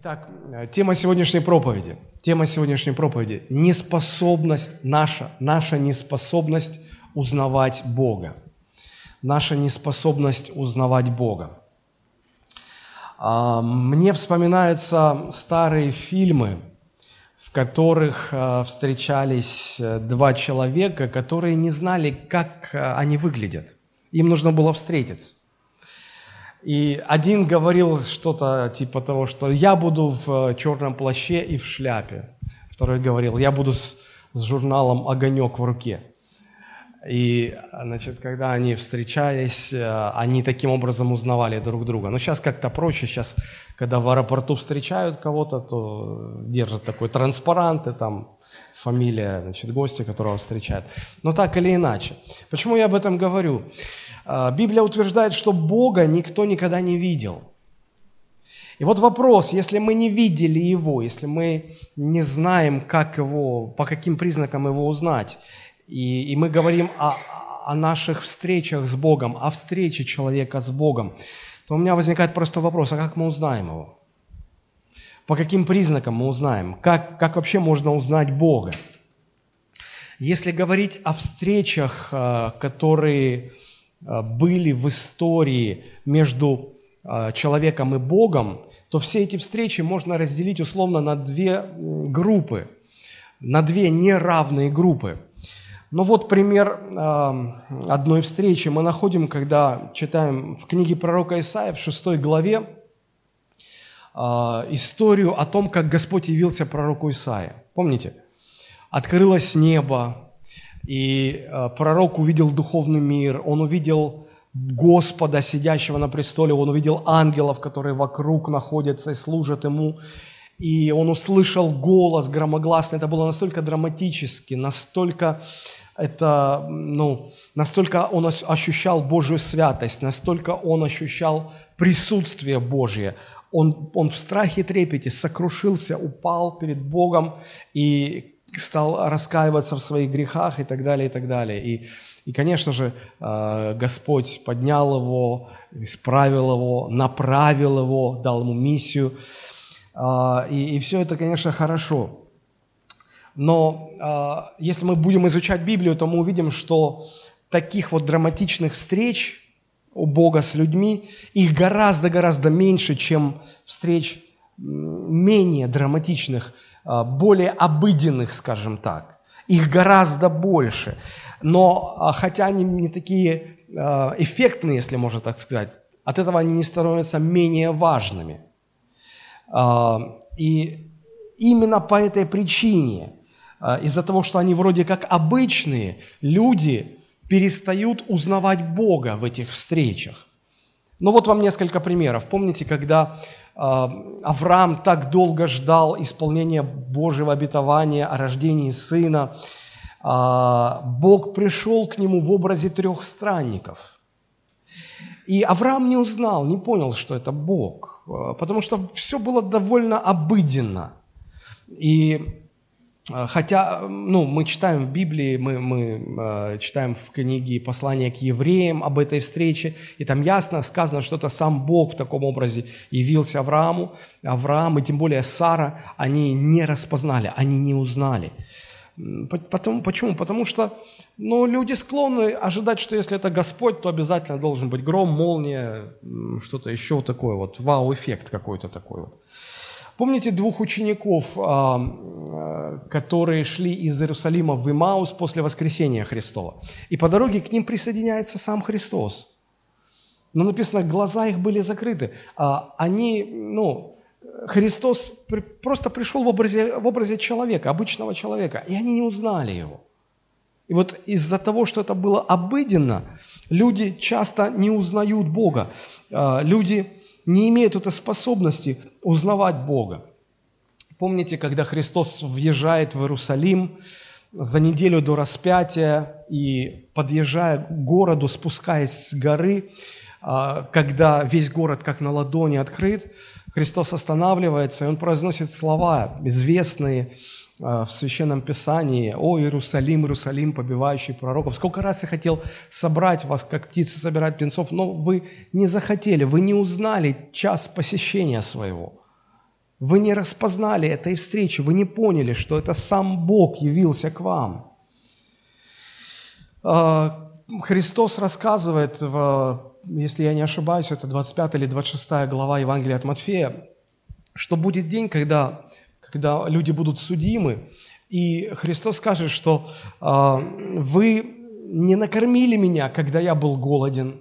Итак, э, тема сегодняшней проповеди. Тема сегодняшней проповеди – неспособность наша, наша неспособность узнавать Бога. Наша неспособность узнавать Бога. А, мне вспоминаются старые фильмы, в которых э, встречались э, два человека, которые не знали, как они выглядят. Им нужно было встретиться. И один говорил что-то типа того, что я буду в э, черном плаще и в шляпе. Второй говорил, я буду с, с журналом «Огонек» в руке. И, значит, когда они встречались, э, они таким образом узнавали друг друга. Но сейчас как-то проще. Сейчас, когда в аэропорту встречают кого-то, то держат такой транспарант, и там фамилия, значит, гостя, которого встречают. Но так или иначе. Почему я об этом говорю? А, Библия утверждает, что Бога никто никогда не видел. И вот вопрос, если мы не видели Его, если мы не знаем, как Его, по каким признакам Его узнать, и, и мы говорим о, о наших встречах с Богом, о встрече человека с Богом, то у меня возникает просто вопрос, а как мы узнаем Его? По каким признакам мы узнаем? Как, как вообще можно узнать Бога? Если говорить о встречах, а, которые Э, были в истории между э, человеком и Богом, то все эти встречи можно разделить условно на две группы, на две неравные группы. Но вот пример э, одной встречи мы находим, когда читаем в книге пророка Исаия в 6 главе историю о том, как Господь явился пророку Исаия. Помните? Открылось небо, и э, пророк увидел духовный мир, он увидел Господа, сидящего на престоле, он увидел ангелов, которые вокруг находятся и служат ему. И он услышал голос громогласный. Это было настолько драматически, настолько это, ну, настолько он ощущал Божью святость, настолько он ощущал присутствие Божье. Он, он в страхе трепете сокрушился, упал перед Богом и стал раскаиваться в своих грехах и так далее, и так далее. И, и конечно же, э, Господь поднял его, исправил его, направил его, дал ему миссию. Э, и, и все это, конечно, хорошо. Но э, если мы будем изучать Библию, то мы увидим, что таких вот драматичных встреч у Бога с людьми, их гораздо-гораздо меньше, чем встреч менее драматичных более обыденных, скажем так. Их гораздо больше. Но а, хотя они не такие а, эффектные, если можно так сказать, от этого они не становятся менее важными. И именно по этой причине, из-за того, что они вроде как обычные, люди перестают узнавать Бога в этих встречах. Ну вот вам несколько примеров. Помните, когда Авраам так долго ждал исполнения Божьего обетования о рождении сына. А, Бог пришел к нему в образе трех странников. И Авраам не узнал, не понял, что это Бог, а, потому что все было довольно обыденно. И хотя, ну, мы читаем в Библии, мы, мы э, читаем в книге послания к евреям об этой встрече, и там ясно сказано, что это сам Бог в таком образе явился Аврааму. Авраам и тем более Сара, они не распознали, они не узнали. Потому, почему? Потому что ну, люди склонны ожидать, что если это Господь, то обязательно должен быть гром, молния, что-то еще такое вот, вау-эффект какой-то такой вот. Помните двух учеников, а, а, которые шли из Иерусалима в Имаус после воскресения Христова? И по дороге к ним присоединяется сам Христос. Но написано, глаза их были закрыты. А они, ну, Христос просто пришел в образе, в образе человека, обычного человека, и они не узнали его. И вот из-за того, что это было обыденно, люди часто не узнают Бога. Люди не имеют этой способности узнавать Бога. Помните, когда Христос въезжает в Иерусалим за неделю до распятия и подъезжая к городу, спускаясь с горы, а, когда весь город как на ладони открыт, Христос останавливается, и Он произносит слова известные, в Священном Писании, «О, Иерусалим, Иерусалим, побивающий пророков». Сколько раз я хотел собрать вас, как птицы собирают птенцов, но вы не захотели, вы не узнали час посещения своего. Вы не распознали этой встречи, вы не поняли, что это сам Бог явился к вам. А, Христос рассказывает, в, если я не ошибаюсь, это 25 или 26 глава Евангелия от Матфея, что будет день, когда, когда люди будут судимы, и Христос скажет, что э, вы не накормили меня, когда я был голоден,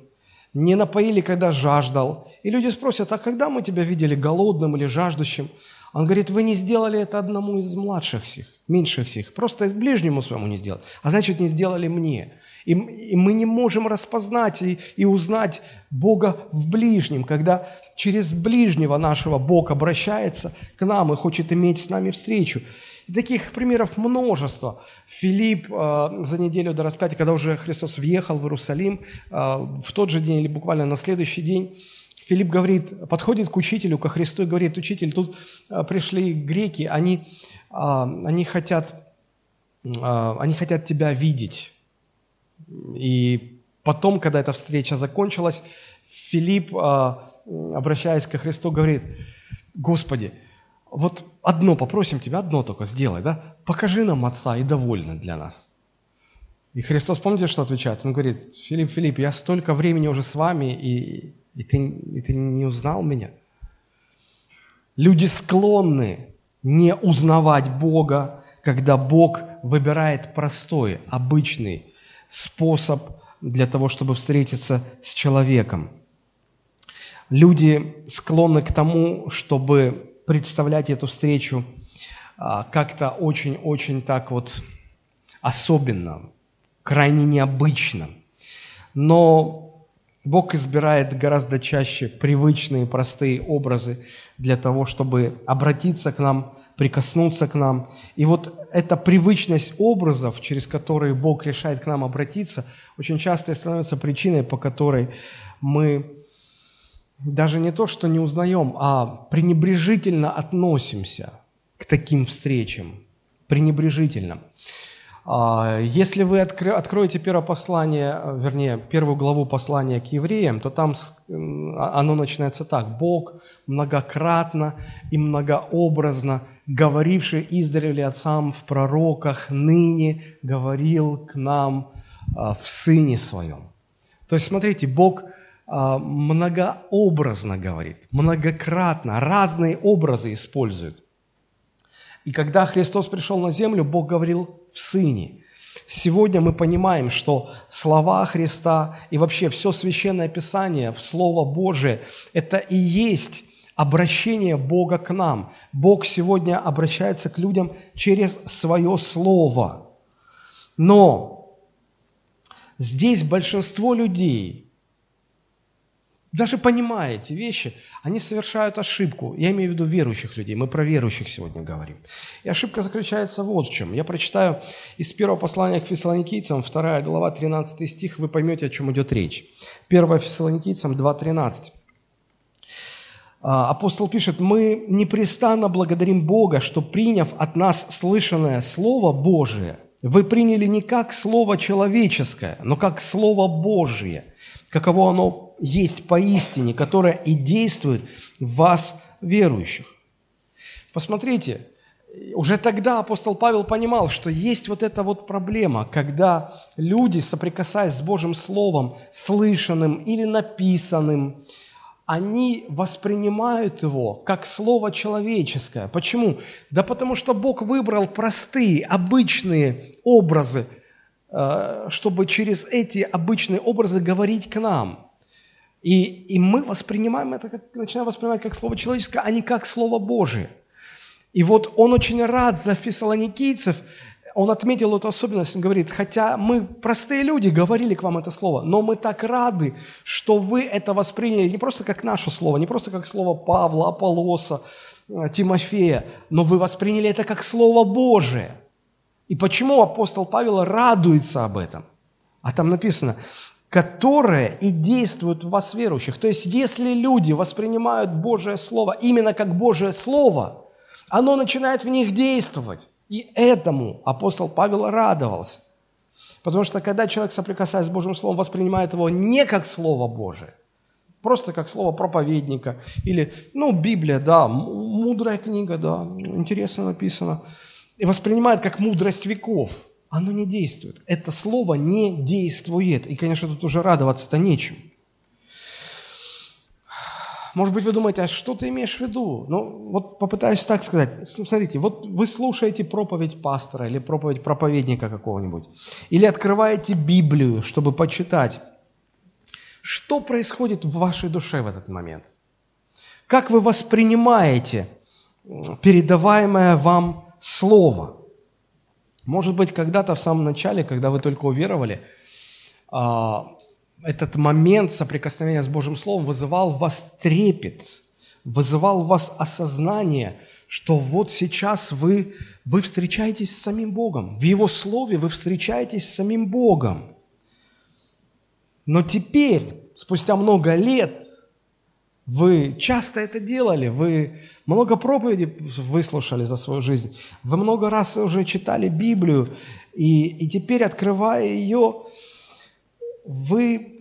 не напоили, когда жаждал. И люди спросят, а когда мы тебя видели голодным или жаждущим? Он говорит, вы не сделали это одному из младших сих, меньших сих, просто ближнему своему не сделали, а значит, не сделали мне. И, и мы не можем распознать и, и узнать Бога в ближнем, когда через ближнего нашего Бог обращается к нам и хочет иметь с нами встречу. И таких примеров множество. Филипп э, за неделю до распятия, когда уже Христос въехал в Иерусалим, э, в тот же день или буквально на следующий день, Филипп говорит, подходит к учителю, ко Христу и говорит, учитель, тут э, пришли греки, они, э, они, хотят, э, они хотят тебя видеть. И потом, когда эта встреча закончилась, Филипп, э, обращаясь ко Христу, говорит, Господи, вот одно попросим тебя, одно только сделай, да? Покажи нам Отца и довольно для нас. И Христос, помните, что отвечает? Он говорит, Филипп, Филипп, я столько времени уже с вами, и, и, ты, и ты не узнал меня. Люди склонны не узнавать Бога, когда Бог выбирает простой, обычный способ для того, чтобы встретиться с человеком. Люди склонны к тому, чтобы представлять эту встречу а, как-то очень-очень так вот особенно, крайне необычно. Но Бог избирает гораздо чаще привычные, простые образы для того, чтобы обратиться к нам, прикоснуться к нам. И вот эта привычность образов, через которые Бог решает к нам обратиться, очень часто становится причиной, по которой мы даже не то, что не узнаем, а пренебрежительно относимся к таким встречам. Пренебрежительно. А, если вы откроете первое послание, вернее, первую главу послания к евреям, то там а, оно начинается так. «Бог многократно и многообразно, говоривший издревле отцам в пророках, ныне говорил к нам а, в Сыне Своем». То есть, смотрите, Бог – многообразно говорит, многократно, разные образы использует. И когда Христос пришел на землю, Бог говорил в Сыне. Сегодня мы понимаем, что слова Христа и вообще все Священное Писание, Слово Божие, это и есть обращение Бога к нам. Бог сегодня обращается к людям через свое Слово. Но здесь большинство людей – даже понимая эти вещи, они совершают ошибку. Я имею в виду верующих людей. Мы про верующих сегодня говорим. И ошибка заключается вот в чем. Я прочитаю из первого послания к фессалоникийцам, 2 глава, 13 стих, вы поймете, о чем идет речь. 1 фессалоникийцам 2.13. А, апостол пишет, «Мы непрестанно благодарим Бога, что, приняв от нас слышанное Слово Божие, вы приняли не как Слово человеческое, но как Слово Божие, каково оно есть поистине, которая и действует в вас, верующих. Посмотрите, уже тогда апостол Павел понимал, что есть вот эта вот проблема, когда люди, соприкасаясь с Божьим Словом, слышанным или написанным, они воспринимают его как слово человеческое. Почему? Да потому что Бог выбрал простые, обычные образы, э, чтобы через эти обычные образы говорить к нам – и, и мы воспринимаем это, как, начинаем воспринимать как Слово человеческое, а не как Слово Божие. И вот он очень рад за фессалоникийцев, он отметил эту особенность, он говорит, хотя мы простые люди, говорили к вам это слово, но мы так рады, что вы это восприняли не просто как наше слово, не просто как слово Павла, Аполлоса, э, Тимофея, но вы восприняли это как Слово Божие. И почему апостол Павел радуется об этом? А там написано, которое и действует в вас верующих. То есть, если люди воспринимают Божие Слово именно как Божие Слово, оно начинает в них действовать. И этому апостол Павел радовался. Потому что когда человек, соприкасаясь с Божьим Словом, воспринимает его не как Слово Божие, Просто как слово проповедника. Или, ну, Библия, да, мудрая книга, да, интересно написано. И воспринимает как мудрость веков. Оно не действует. Это слово не действует. И, конечно, тут уже радоваться-то нечем. Может быть, вы думаете, а что ты имеешь в виду? Ну, вот попытаюсь так сказать. Смотрите, вот вы слушаете проповедь пастора или проповедь проповедника какого-нибудь, или открываете Библию, чтобы почитать. Что происходит в вашей душе в этот момент? Как вы воспринимаете передаваемое вам слово? Может быть, когда-то в самом начале, когда вы только уверовали, а, этот момент соприкосновения с Божьим Словом вызывал вас трепет, вызывал вас осознание, что вот сейчас вы, вы встречаетесь с самим Богом. В Его Слове вы встречаетесь с самим Богом. Но теперь, спустя много лет, вы часто это делали, вы много проповедей выслушали за свою жизнь, вы много раз уже читали Библию, и, и теперь, открывая ее, вы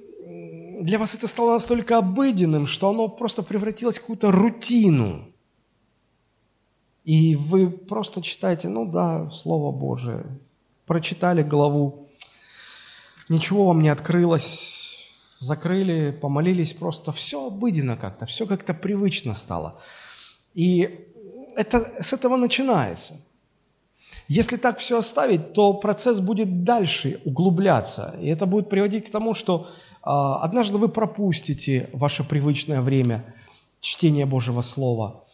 для вас это стало настолько обыденным, что оно просто превратилось в какую-то рутину. И вы просто читаете, ну да, Слово Божие, прочитали главу, ничего вам не открылось, закрыли, помолились, просто все обыденно как-то, все как-то привычно стало. И это с этого начинается. Если так все оставить, то процесс будет дальше углубляться. И это будет приводить к тому, что а, однажды вы пропустите ваше привычное время чтения Божьего Слова.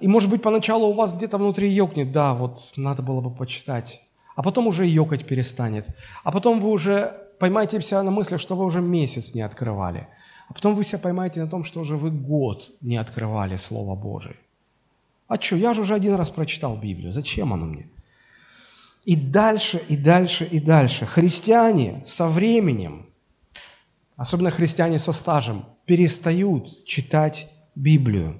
И, может быть, поначалу у вас где-то внутри ёкнет, да, вот надо было бы почитать. А потом уже ёкать перестанет. А потом вы уже поймаете себя на мысли, что вы уже месяц не открывали. А потом вы себя поймаете на том, что уже вы год не открывали Слово Божие. А что, я же уже один раз прочитал Библию, зачем оно мне? И дальше, и дальше, и дальше. Христиане со временем, особенно христиане со стажем, перестают читать Библию.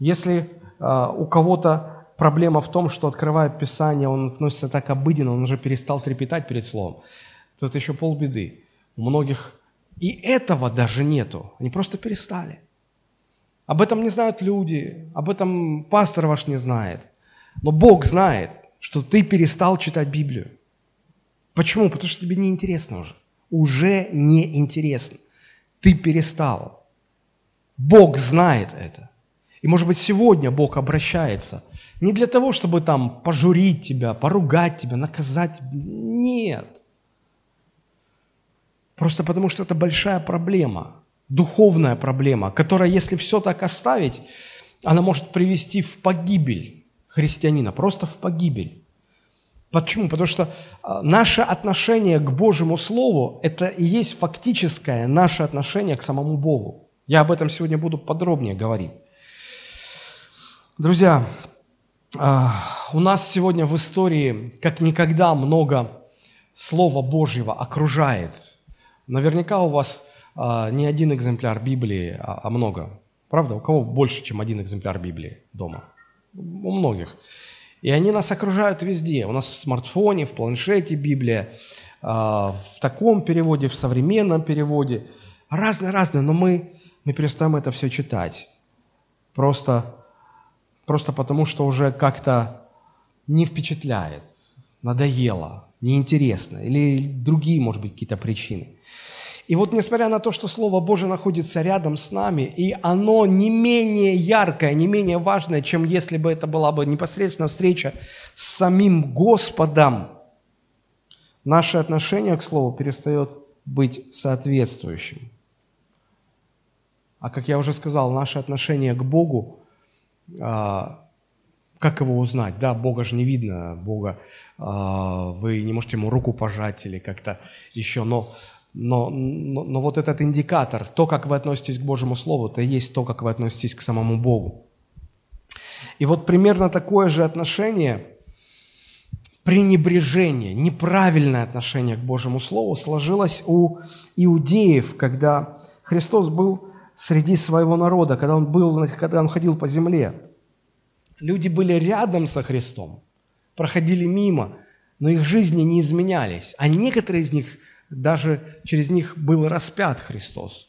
Если э, у кого-то проблема в том, что открывая Писание, он относится так обыденно, он уже перестал трепетать перед Словом, это еще полбеды. У многих и этого даже нету. Они просто перестали. Об этом не знают люди, об этом пастор ваш не знает. Но Бог знает, что ты перестал читать Библию. Почему? Потому что тебе неинтересно уже. Уже неинтересно. Ты перестал. Бог знает это. И, может быть, сегодня Бог обращается не для того, чтобы там пожурить тебя, поругать тебя, наказать. Нет. Просто потому, что это большая проблема духовная проблема, которая, если все так оставить, она может привести в погибель христианина, просто в погибель. Почему? Потому что а, наше отношение к Божьему Слову – это и есть фактическое наше отношение к самому Богу. Я об этом сегодня буду подробнее говорить. Друзья, у нас сегодня в истории как никогда много Слова Божьего окружает. Наверняка у вас а, не один экземпляр Библии, а, а много. Правда? У кого больше, чем один экземпляр Библии дома? У многих. И они нас окружают везде. У нас в смартфоне, в планшете Библия, а, в таком переводе, в современном переводе. Разные-разные, но мы, мы перестаем это все читать. Просто, просто потому, что уже как-то не впечатляет, надоело, неинтересно. Или другие, может быть, какие-то причины. И вот несмотря на то, что Слово Божие находится рядом с нами, и оно не менее яркое, не менее важное, чем если бы это была бы непосредственно встреча с самим Господом, наше отношение к Слову перестает быть соответствующим. А как я уже сказал, наше отношение к Богу, а, как его узнать? Да, Бога же не видно, Бога, а, вы не можете ему руку пожать или как-то еще, но но, но, но вот этот индикатор, то, как вы относитесь к Божьему Слову, это и есть то, как вы относитесь к самому Богу. И вот примерно такое же отношение, пренебрежение, неправильное отношение к Божьему Слову сложилось у иудеев, когда Христос был среди своего народа, когда Он, был, когда он ходил по земле. Люди были рядом со Христом, проходили мимо, но их жизни не изменялись, а некоторые из них – даже через них был распят Христос.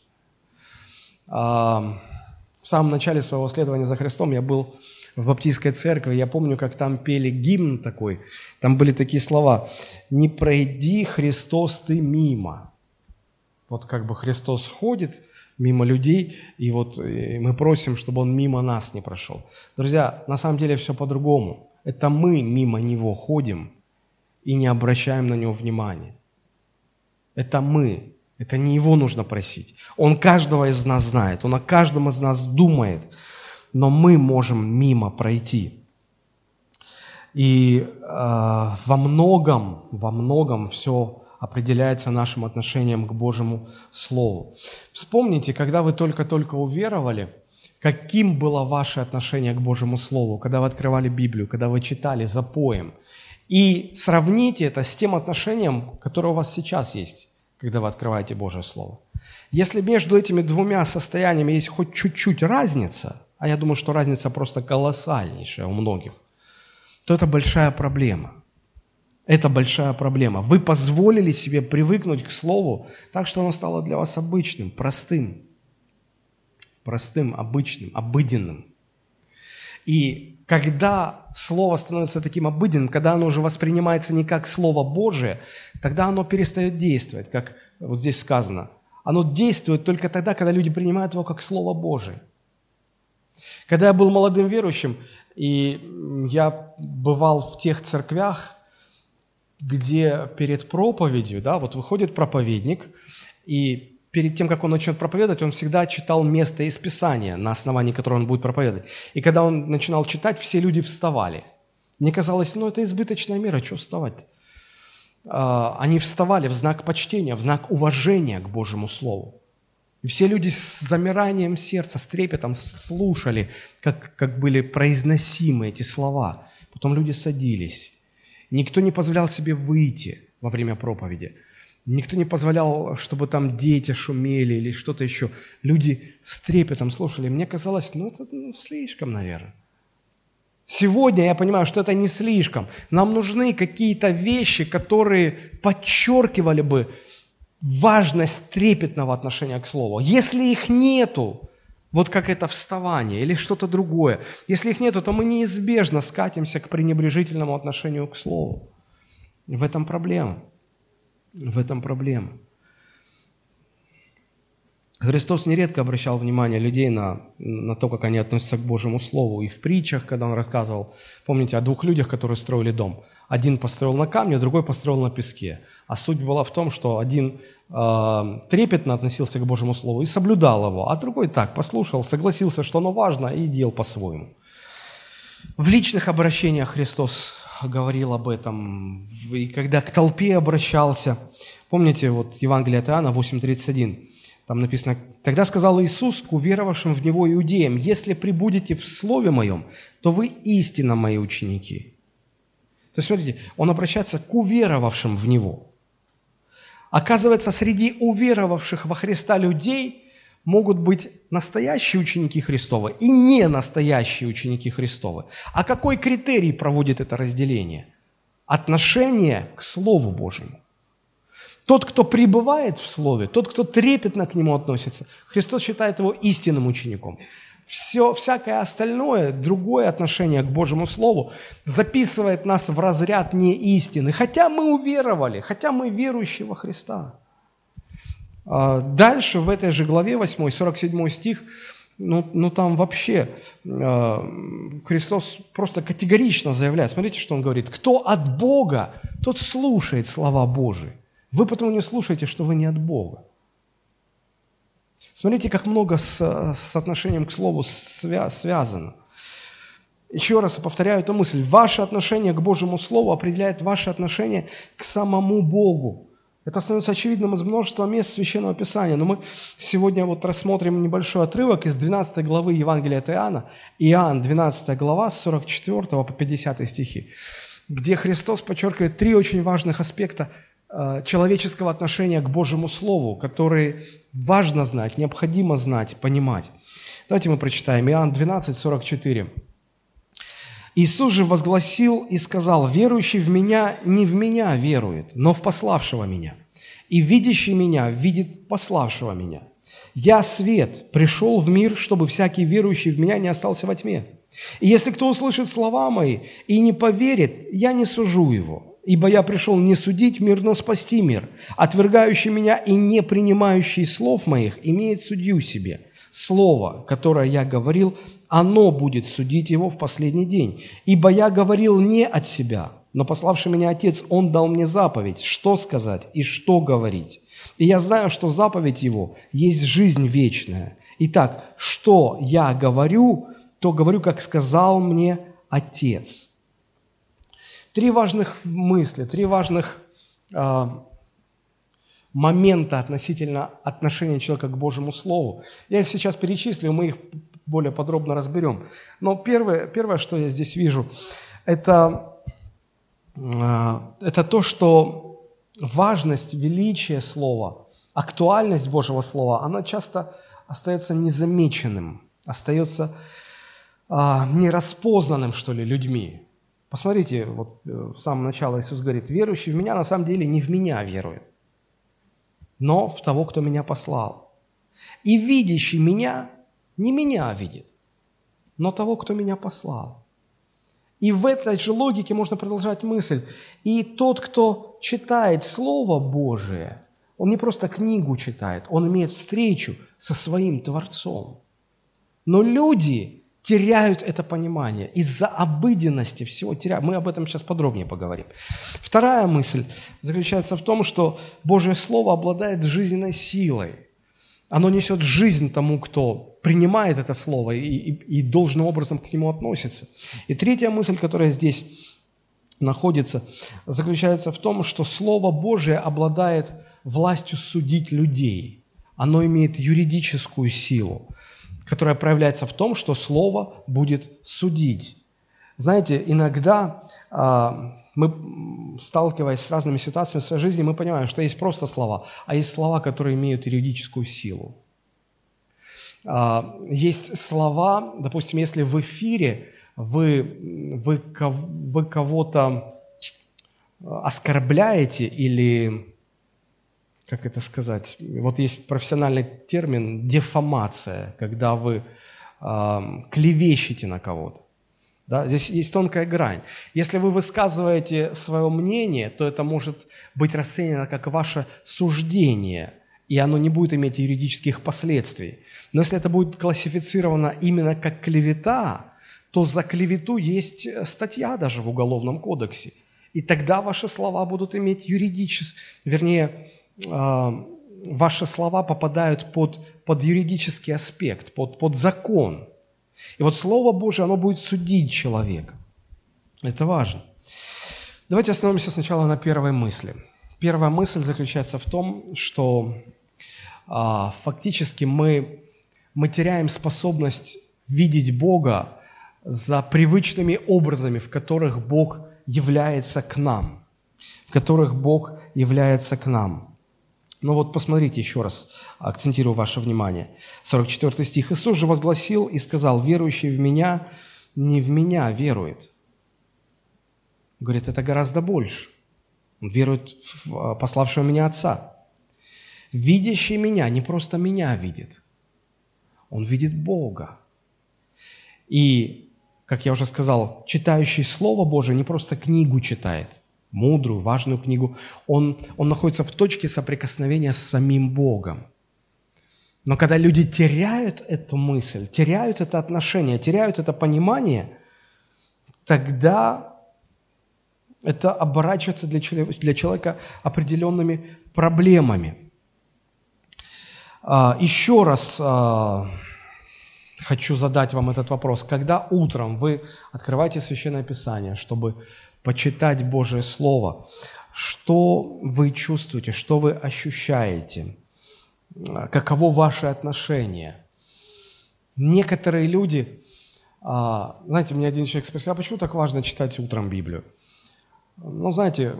в самом начале своего следования за Христом я был в баптистской церкви, я помню, как там пели гимн такой, там были такие слова «Не пройди, Христос, ты мимо». Вот как бы Христос ходит мимо людей, и вот и мы просим, чтобы Он мимо нас не прошел. Друзья, на самом деле все по-другому. Это мы мимо Него ходим и не обращаем на Него внимания. Это мы, это не Его нужно просить. Он каждого из нас знает, Он о каждом из нас думает – но мы можем мимо пройти. И э, во многом, во многом все определяется нашим отношением к Божьему Слову. Вспомните, когда вы только-только уверовали, каким было ваше отношение к Божьему Слову, когда вы открывали Библию, когда вы читали за поем. И сравните это с тем отношением, которое у вас сейчас есть, когда вы открываете Божье Слово. Если между этими двумя состояниями есть хоть чуть-чуть разница – а я думаю, что разница просто колоссальнейшая у многих, то это большая проблема. Это большая проблема. Вы позволили себе привыкнуть к Слову так, что оно стало для вас обычным, простым. Простым, обычным, обыденным. И когда Слово становится таким обыденным, когда оно уже воспринимается не как Слово Божие, тогда оно перестает действовать, как вот здесь сказано. Оно действует только тогда, когда люди принимают его как Слово Божие. Когда я был молодым верующим, и я бывал в тех церквях, где перед проповедью, да, вот выходит проповедник, и перед тем, как он начнет проповедовать, он всегда читал место из Писания, на основании которого он будет проповедовать. И когда он начинал читать, все люди вставали. Мне казалось, ну это избыточная мера, что вставать? А, они вставали в знак почтения, в знак уважения к Божьему Слову. И все люди с замиранием сердца, с трепетом слушали, как, как были произносимы эти слова. Потом люди садились. Никто не позволял себе выйти во время проповеди. Никто не позволял, чтобы там дети шумели или что-то еще. Люди с трепетом слушали. Мне казалось, ну это ну, слишком, наверное. Сегодня я понимаю, что это не слишком. Нам нужны какие-то вещи, которые подчеркивали бы важность трепетного отношения к Слову. Если их нету, вот как это вставание или что-то другое, если их нету, то мы неизбежно скатимся к пренебрежительному отношению к Слову. В этом проблема. В этом проблема. Христос нередко обращал внимание людей на, на то, как они относятся к Божьему Слову. И в притчах, когда Он рассказывал, помните, о двух людях, которые строили дом. Один построил на камне, другой построил на песке. А суть была в том, что один э, трепетно относился к Божьему Слову и соблюдал его, а другой так, послушал, согласился, что оно важно, и делал по-своему. В личных обращениях Христос говорил об этом, и когда к толпе обращался, помните, вот Евангелие от Иоанна 8.31, там написано, «Тогда сказал Иисус к уверовавшим в Него иудеям, «Если прибудете в Слове Моем, то вы истинно Мои ученики». То есть, смотрите, Он обращается к уверовавшим в Него – Оказывается, среди уверовавших во Христа людей могут быть настоящие ученики Христовы и не настоящие ученики Христовы. А какой критерий проводит это разделение? Отношение к Слову Божьему. Тот, кто пребывает в Слове, тот, кто трепетно к нему относится, Христос считает его истинным учеником все, всякое остальное, другое отношение к Божьему Слову записывает нас в разряд неистины, хотя мы уверовали, хотя мы верующие во Христа. А дальше в этой же главе 8, 47 стих, ну, ну там вообще э, Христос просто категорично заявляет, смотрите, что Он говорит, кто от Бога, тот слушает слова Божии. Вы потому не слушаете, что вы не от Бога. Смотрите, как много с, с отношением к Слову свя, связано. Еще раз повторяю эту мысль. Ваше отношение к Божьему Слову определяет ваше отношение к самому Богу. Это становится очевидным из множества мест Священного Писания. Но мы сегодня вот рассмотрим небольшой отрывок из 12 главы Евангелия от Иоанна. Иоанн, 12 глава, с 44 по 50 стихи, где Христос подчеркивает три очень важных аспекта Э, человеческого отношения к Божьему Слову, которые важно знать, необходимо знать, понимать. Давайте мы прочитаем. Иоанн 12, 44. Иисус же возгласил и сказал, «Верующий в Меня не в Меня верует, но в пославшего Меня. И видящий Меня видит пославшего Меня. Я свет, пришел в мир, чтобы всякий верующий в меня не остался во тьме. И если кто услышит слова мои и не поверит, я не сужу его, ибо я пришел не судить мир, но спасти мир. Отвергающий меня и не принимающий слов моих имеет судью себе. Слово, которое я говорил, оно будет судить его в последний день. Ибо я говорил не от себя, но пославший меня Отец, Он дал мне заповедь, что сказать и что говорить. И я знаю, что заповедь Его есть жизнь вечная. Итак, что я говорю, то говорю, как сказал мне Отец. Три важных мысли, три важных э, момента относительно отношения человека к Божьему Слову. Я их сейчас перечислю, мы их более подробно разберем. Но первое, первое что я здесь вижу, это, э, это то, что важность, величие Слова, актуальность Божьего Слова, она часто остается незамеченным, остается а, нераспознанным, что ли, людьми. Посмотрите, вот э, в самом начале Иисус говорит, верующий в меня на самом деле не в меня верует, но в того, кто меня послал. И видящий меня не меня видит, но того, кто меня послал. И в этой же логике можно продолжать мысль. И тот, кто читает Слово Божие, он не просто книгу читает, он имеет встречу со своим Творцом. Но люди теряют это понимание. Из-за обыденности всего теряют. Мы об этом сейчас подробнее поговорим. Вторая мысль заключается в том, что Божье Слово обладает жизненной силой. Оно несет жизнь тому, кто принимает это Слово и, и, и должным образом к нему относится. И третья мысль, которая здесь находится, заключается в том, что Слово Божие обладает властью судить людей. Оно имеет юридическую силу которая проявляется в том, что Слово будет судить. Знаете, иногда а, мы, сталкиваясь с разными ситуациями в своей жизни, мы понимаем, что есть просто слова, а есть слова, которые имеют юридическую силу. А, есть слова, допустим, если в эфире вы, вы, вы кого-то оскорбляете или как это сказать, вот есть профессиональный термин дефамация, когда вы э, клевещете на кого-то. Да? Здесь есть тонкая грань. Если вы высказываете свое мнение, то это может быть расценено как ваше суждение, и оно не будет иметь юридических последствий. Но если это будет классифицировано именно как клевета, то за клевету есть статья даже в Уголовном кодексе. И тогда ваши слова будут иметь юридический, вернее, ваши слова попадают под, под юридический аспект, под, под закон. И вот Слово Божие, оно будет судить человека. Это важно. Давайте остановимся сначала на первой мысли. Первая мысль заключается в том, что а, фактически мы, мы теряем способность видеть Бога за привычными образами, в которых Бог является к нам. В которых Бог является к нам. Но вот посмотрите еще раз, акцентирую ваше внимание. 44 стих. «Иисус же возгласил и сказал, верующий в Меня не в Меня верует». Говорит, это гораздо больше. Он верует в а, пославшего Меня Отца. Видящий Меня не просто Меня видит, он видит Бога. И, как я уже сказал, читающий Слово Божие не просто книгу читает, мудрую, важную книгу, он, он находится в точке соприкосновения с самим Богом. Но когда люди теряют эту мысль, теряют это отношение, теряют это понимание, тогда это оборачивается для человека, для человека определенными проблемами. А, еще раз а, хочу задать вам этот вопрос. Когда утром вы открываете Священное Писание, чтобы почитать Божье Слово, что вы чувствуете, что вы ощущаете, каково ваше отношение. Некоторые люди, а, знаете, мне один человек спросил, а почему так важно читать утром Библию? Ну, знаете,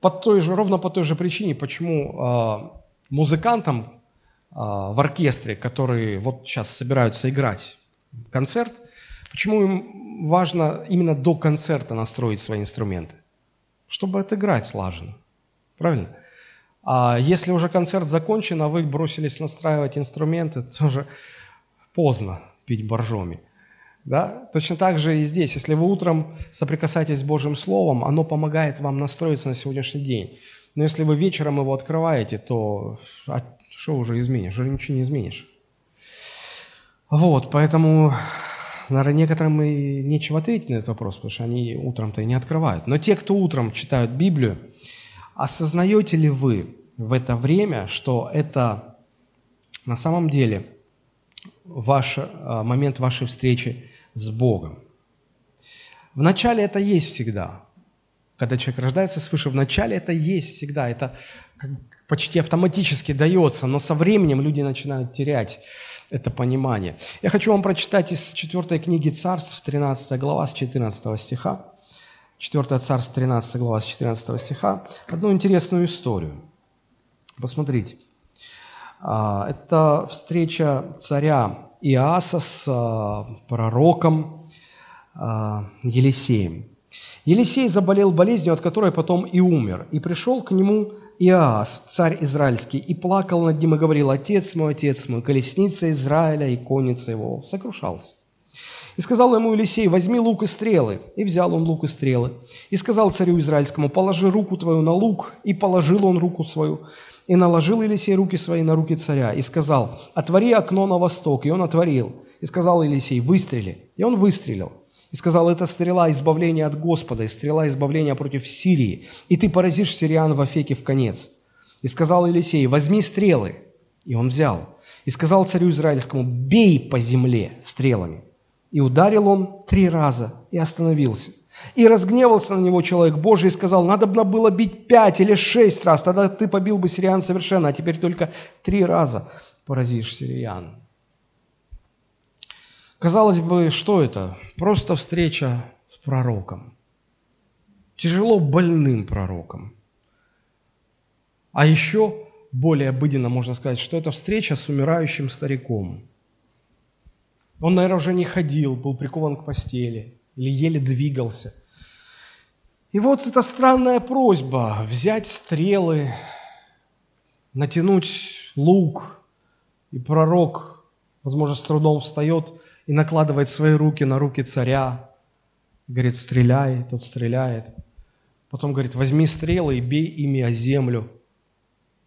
по той же, ровно по той же причине, почему а, музыкантам а, в оркестре, которые вот сейчас собираются играть концерт, почему им важно именно до концерта настроить свои инструменты, чтобы отыграть слаженно. Правильно? А если уже концерт закончен, а вы бросились настраивать инструменты, то уже поздно пить боржоми. Да? Точно так же и здесь. Если вы утром соприкасаетесь с Божьим Словом, оно помогает вам настроиться на сегодняшний день. Но если вы вечером его открываете, то а что уже изменишь? Уже ничего не изменишь. Вот, поэтому, наверное, некоторым и нечего ответить на этот вопрос, потому что они утром-то и не открывают. Но те, кто утром читают Библию, осознаете ли вы в это время, что это на самом деле ваш а, момент вашей встречи с Богом? Вначале это есть всегда. Когда человек рождается свыше, вначале это есть всегда. Это почти автоматически дается, но со временем люди начинают терять это понимание. Я хочу вам прочитать из 4 книги Царств, 13 глава, с 14 стиха. 4 Царств, 13 глава, с 14 стиха. Одну интересную историю. Посмотрите. А, это встреча царя Иаса с а, пророком а, Елисеем. Елисей заболел болезнью, от которой потом и умер. И пришел к нему Иаас, царь израильский, и плакал над ним и говорил, «Отец мой, отец мой, колесница Израиля и конница его». Сокрушался. И сказал ему Елисей, возьми лук и стрелы. И взял он лук и стрелы. И сказал царю израильскому, положи руку твою на лук. И положил он руку свою. И наложил Елисей руки свои на руки царя. И сказал, отвори окно на восток. И он отворил. И сказал Елисей, выстрели. И он выстрелил. И сказал, это стрела избавления от Господа, и стрела избавления против Сирии, и ты поразишь сириан в Афеке в конец. И сказал Елисей, возьми стрелы. И он взял. И сказал царю израильскому, бей по земле стрелами. И ударил он три раза и остановился. И разгневался на него человек Божий и сказал, надо бы было бить пять или шесть раз, тогда ты побил бы сириан совершенно, а теперь только три раза поразишь сириан. Казалось бы, что это? Просто встреча с пророком. Тяжело больным пророком. А еще более обыденно можно сказать, что это встреча с умирающим стариком. Он, наверное, уже не ходил, был прикован к постели или еле двигался. И вот эта странная просьба взять стрелы, натянуть лук, и пророк, возможно, с трудом встает – и накладывает свои руки на руки царя. Говорит, стреляй, тот стреляет. Потом говорит, возьми стрелы и бей ими о землю.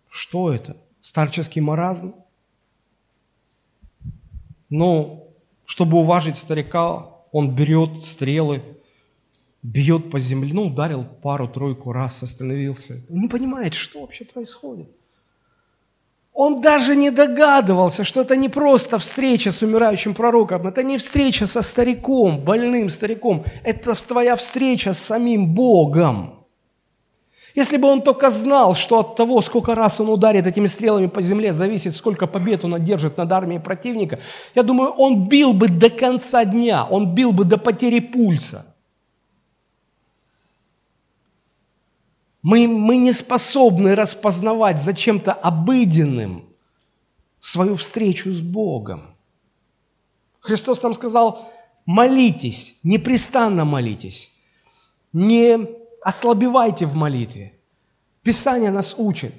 Что это? Старческий маразм? Ну, чтобы уважить старика, он берет стрелы, бьет по земле, ну, ударил пару-тройку раз, остановился. Не понимает, что вообще происходит. Он даже не догадывался, что это не просто встреча с умирающим пророком, это не встреча со стариком, больным стариком, это твоя встреча с самим Богом. Если бы он только знал, что от того, сколько раз он ударит этими стрелами по земле, зависит, сколько побед он одержит над армией противника, я думаю, он бил бы до конца дня, он бил бы до потери пульса. Мы, мы не способны распознавать за чем-то обыденным свою встречу с Богом. Христос нам сказал, молитесь, непрестанно молитесь, не ослабевайте в молитве. Писание нас учит.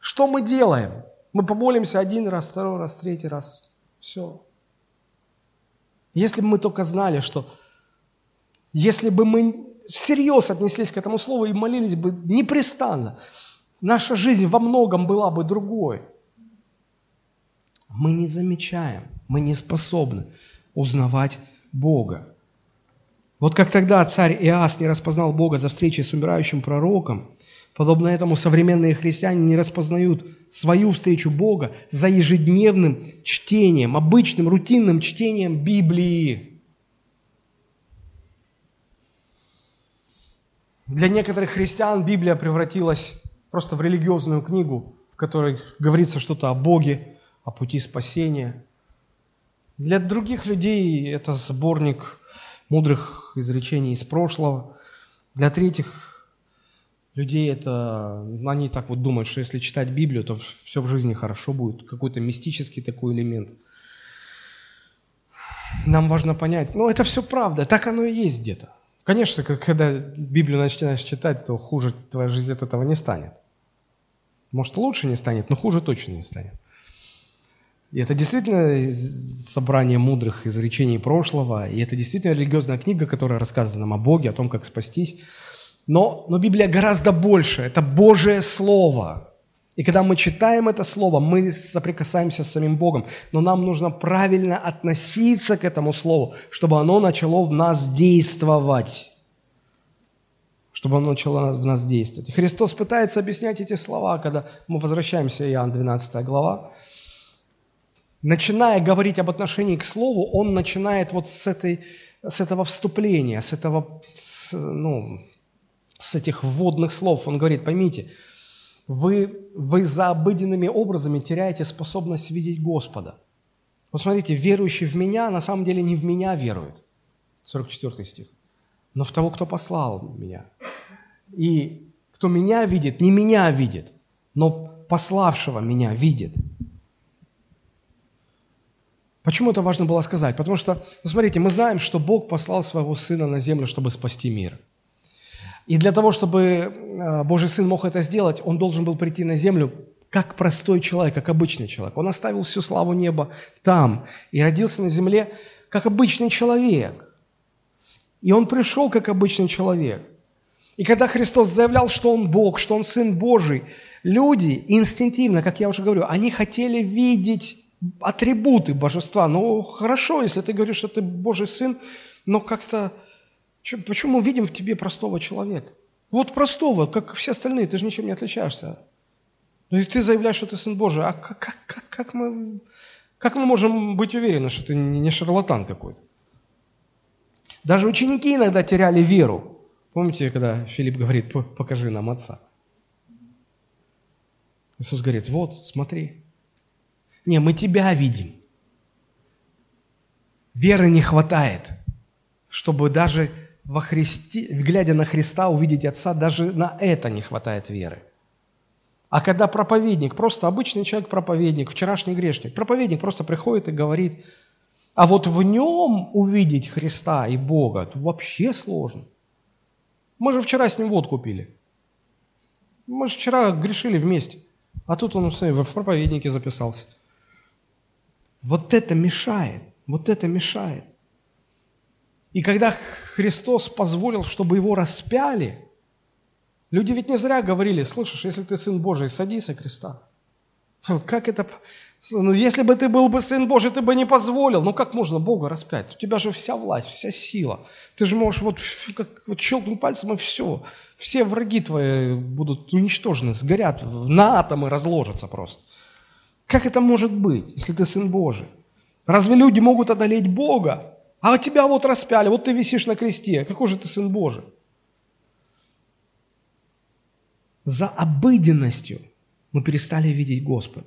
Что мы делаем? Мы помолимся один раз, второй раз, третий раз. Все. Если бы мы только знали, что если бы мы всерьез отнеслись к этому слову и молились бы непрестанно, наша жизнь во многом была бы другой. Мы не замечаем, мы не способны узнавать Бога. Вот как тогда царь Иас не распознал Бога за встречей с умирающим пророком, подобно этому современные христиане не распознают свою встречу Бога за ежедневным чтением, обычным рутинным чтением Библии. Для некоторых христиан Библия превратилась просто в религиозную книгу, в которой говорится что-то о Боге, о пути спасения. Для других людей это сборник мудрых изречений из прошлого. Для третьих людей это, они так вот думают, что если читать Библию, то все в жизни хорошо будет, какой-то мистический такой элемент. Нам важно понять, ну это все правда, так оно и есть где-то. Конечно, когда Библию начинаешь читать, то хуже твоя жизнь от этого не станет. Может, лучше не станет, но хуже точно не станет. И это действительно собрание мудрых изречений прошлого, и это действительно религиозная книга, которая рассказывает нам о Боге, о том, как спастись. Но, но Библия гораздо больше, это Божие Слово. И когда мы читаем это Слово, мы соприкасаемся с самим Богом, но нам нужно правильно относиться к этому Слову, чтобы оно начало в нас действовать чтобы оно начало в нас действовать. И Христос пытается объяснять эти слова, когда мы возвращаемся, Иоанн 12 глава, начиная говорить об отношении к Слову, он начинает вот с, этой, с этого вступления, с, этого, с, ну, с этих вводных слов. Он говорит, поймите, вы, вы за обыденными образами теряете способность видеть Господа. Вот смотрите, верующий в меня на самом деле не в меня верует. 44 стих но в того, кто послал меня. И кто меня видит, не меня видит, но пославшего меня видит. Почему это важно было сказать? Потому что, ну смотрите, мы знаем, что Бог послал своего Сына на землю, чтобы спасти мир. И для того, чтобы э, Божий Сын мог это сделать, Он должен был прийти на землю как простой человек, как обычный человек. Он оставил всю славу неба там и родился на земле как обычный человек. И он пришел как обычный человек. И когда Христос заявлял, что он Бог, что он Сын Божий, люди инстинктивно, как я уже говорю, они хотели видеть атрибуты божества. Ну, хорошо, если ты говоришь, что ты Божий Сын, но как-то... Почему мы видим в тебе простого человека? Вот простого, как все остальные, ты же ничем не отличаешься. Ну и ты заявляешь, что ты Сын Божий. А как, как, как, как, мы, как мы можем быть уверены, что ты не шарлатан какой-то? Даже ученики иногда теряли веру. Помните, когда Филипп говорит, покажи нам Отца? Иисус говорит, вот, смотри. Не, мы тебя видим. Веры не хватает, чтобы даже во Христе, глядя на Христа, увидеть Отца, даже на это не хватает веры. А когда проповедник, просто обычный человек проповедник, вчерашний грешник, проповедник просто приходит и говорит, а вот в нем увидеть Христа и Бога это вообще сложно. Мы же вчера с ним водку пили. Мы же вчера грешили вместе. А тут он в проповеднике записался. Вот это мешает. Вот это мешает. И когда Христос позволил, чтобы его распяли, люди ведь не зря говорили, слышишь, если ты Сын Божий, садись со креста. Как это... Ну, если бы ты был бы Сын Божий, ты бы не позволил. Ну, как можно Бога распять? У тебя же вся власть, вся сила. Ты же можешь вот, как, вот щелкнуть пальцем, и все. Все враги твои будут уничтожены, сгорят, на атомы разложатся просто. Как это может быть, если ты Сын Божий? Разве люди могут одолеть Бога? А тебя вот распяли, вот ты висишь на кресте. Какой же ты Сын Божий? За обыденностью мы перестали видеть Господа.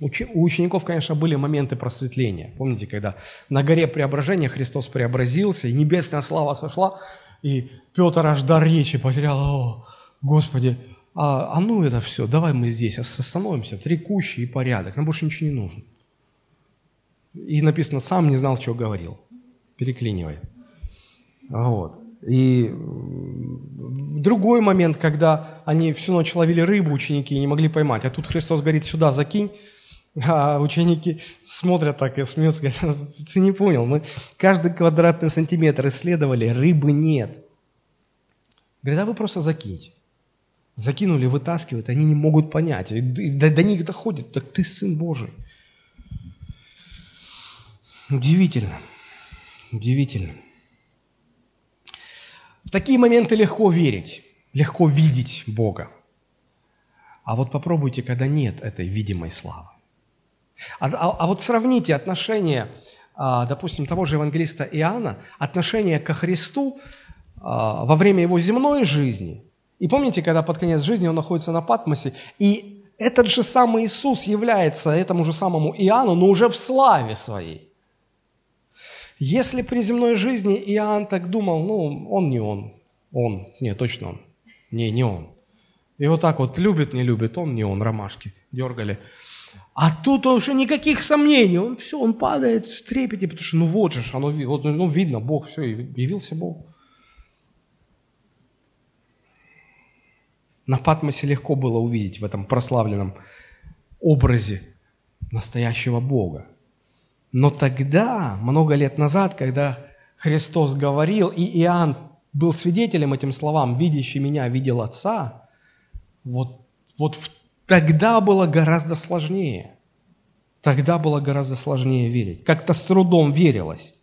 У учеников, конечно, были моменты просветления. Помните, когда на горе преображения Христос преобразился, и небесная слава сошла, и Петр аж дар речи потерял. О, Господи, а, а ну это все, давай мы здесь остановимся, три кущи и порядок, нам больше ничего не нужно. И написано, сам не знал, что говорил. Переклинивает. Вот. И другой момент, когда они всю ночь ловили рыбу, ученики, и не могли поймать. А тут Христос говорит, сюда закинь. А ученики смотрят так и смеются, говорят, ты не понял, мы каждый квадратный сантиметр исследовали, рыбы нет. Говорят, а вы просто закиньте. Закинули, вытаскивают, они не могут понять. И до, до них доходит, так ты Сын Божий. Удивительно. Удивительно. В такие моменты легко верить, легко видеть Бога. А вот попробуйте, когда нет этой видимой славы. А, а, а вот сравните отношение, а, допустим, того же евангелиста Иоанна, отношение ко Христу а, во время его земной жизни. И помните, когда под конец жизни он находится на Патмосе, и этот же самый Иисус является этому же самому Иоанну, но уже в славе своей. Если при земной жизни Иоанн так думал, ну, он не он, он, не, точно он, не, не он. И вот так вот любит, не любит, он не он, ромашки дергали. А тут уже никаких сомнений, он все, он падает в трепете, потому что ну вот же, оно, вот, ну, видно, Бог, все, явился Бог. На Патмосе легко было увидеть в этом прославленном образе настоящего Бога. Но тогда, много лет назад, когда Христос говорил, и Иоанн был свидетелем этим словам, «Видящий меня видел Отца», вот, вот тогда было гораздо сложнее. Тогда было гораздо сложнее верить. Как-то с трудом верилось.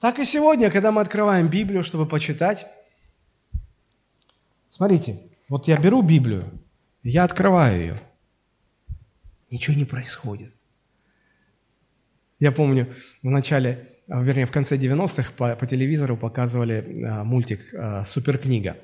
Так и сегодня, когда мы открываем Библию, чтобы почитать, смотрите, вот я беру Библию, я открываю ее, ничего не происходит. Я помню, в начале, вернее, в конце 90-х по, по телевизору показывали а, мультик а, «Суперкнига».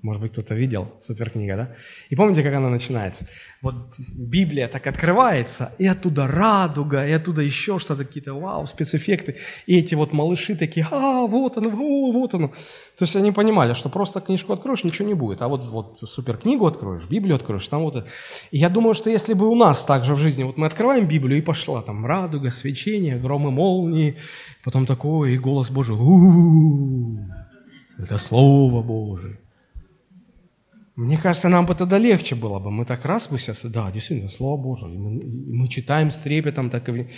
Может быть, кто-то видел суперкнига, да? И помните, как она начинается? Вот Библия так открывается, и оттуда радуга, и оттуда еще что-то, какие-то вау, спецэффекты. И эти вот малыши такие, а, вот оно, о, вот оно. То есть они понимали, что просто книжку откроешь, ничего не будет. А вот, вот суперкнигу откроешь, Библию откроешь, там вот это. И я думаю, что если бы у нас также в жизни, вот мы открываем Библию, и пошла там радуга, свечение, громы молнии, потом такое, и голос Божий, у-у-у, это Слово Божие. Мне кажется, нам бы тогда легче было бы. Мы так раз бы сейчас, да, действительно, Слово Божие. Мы, мы читаем с трепетом. Так и...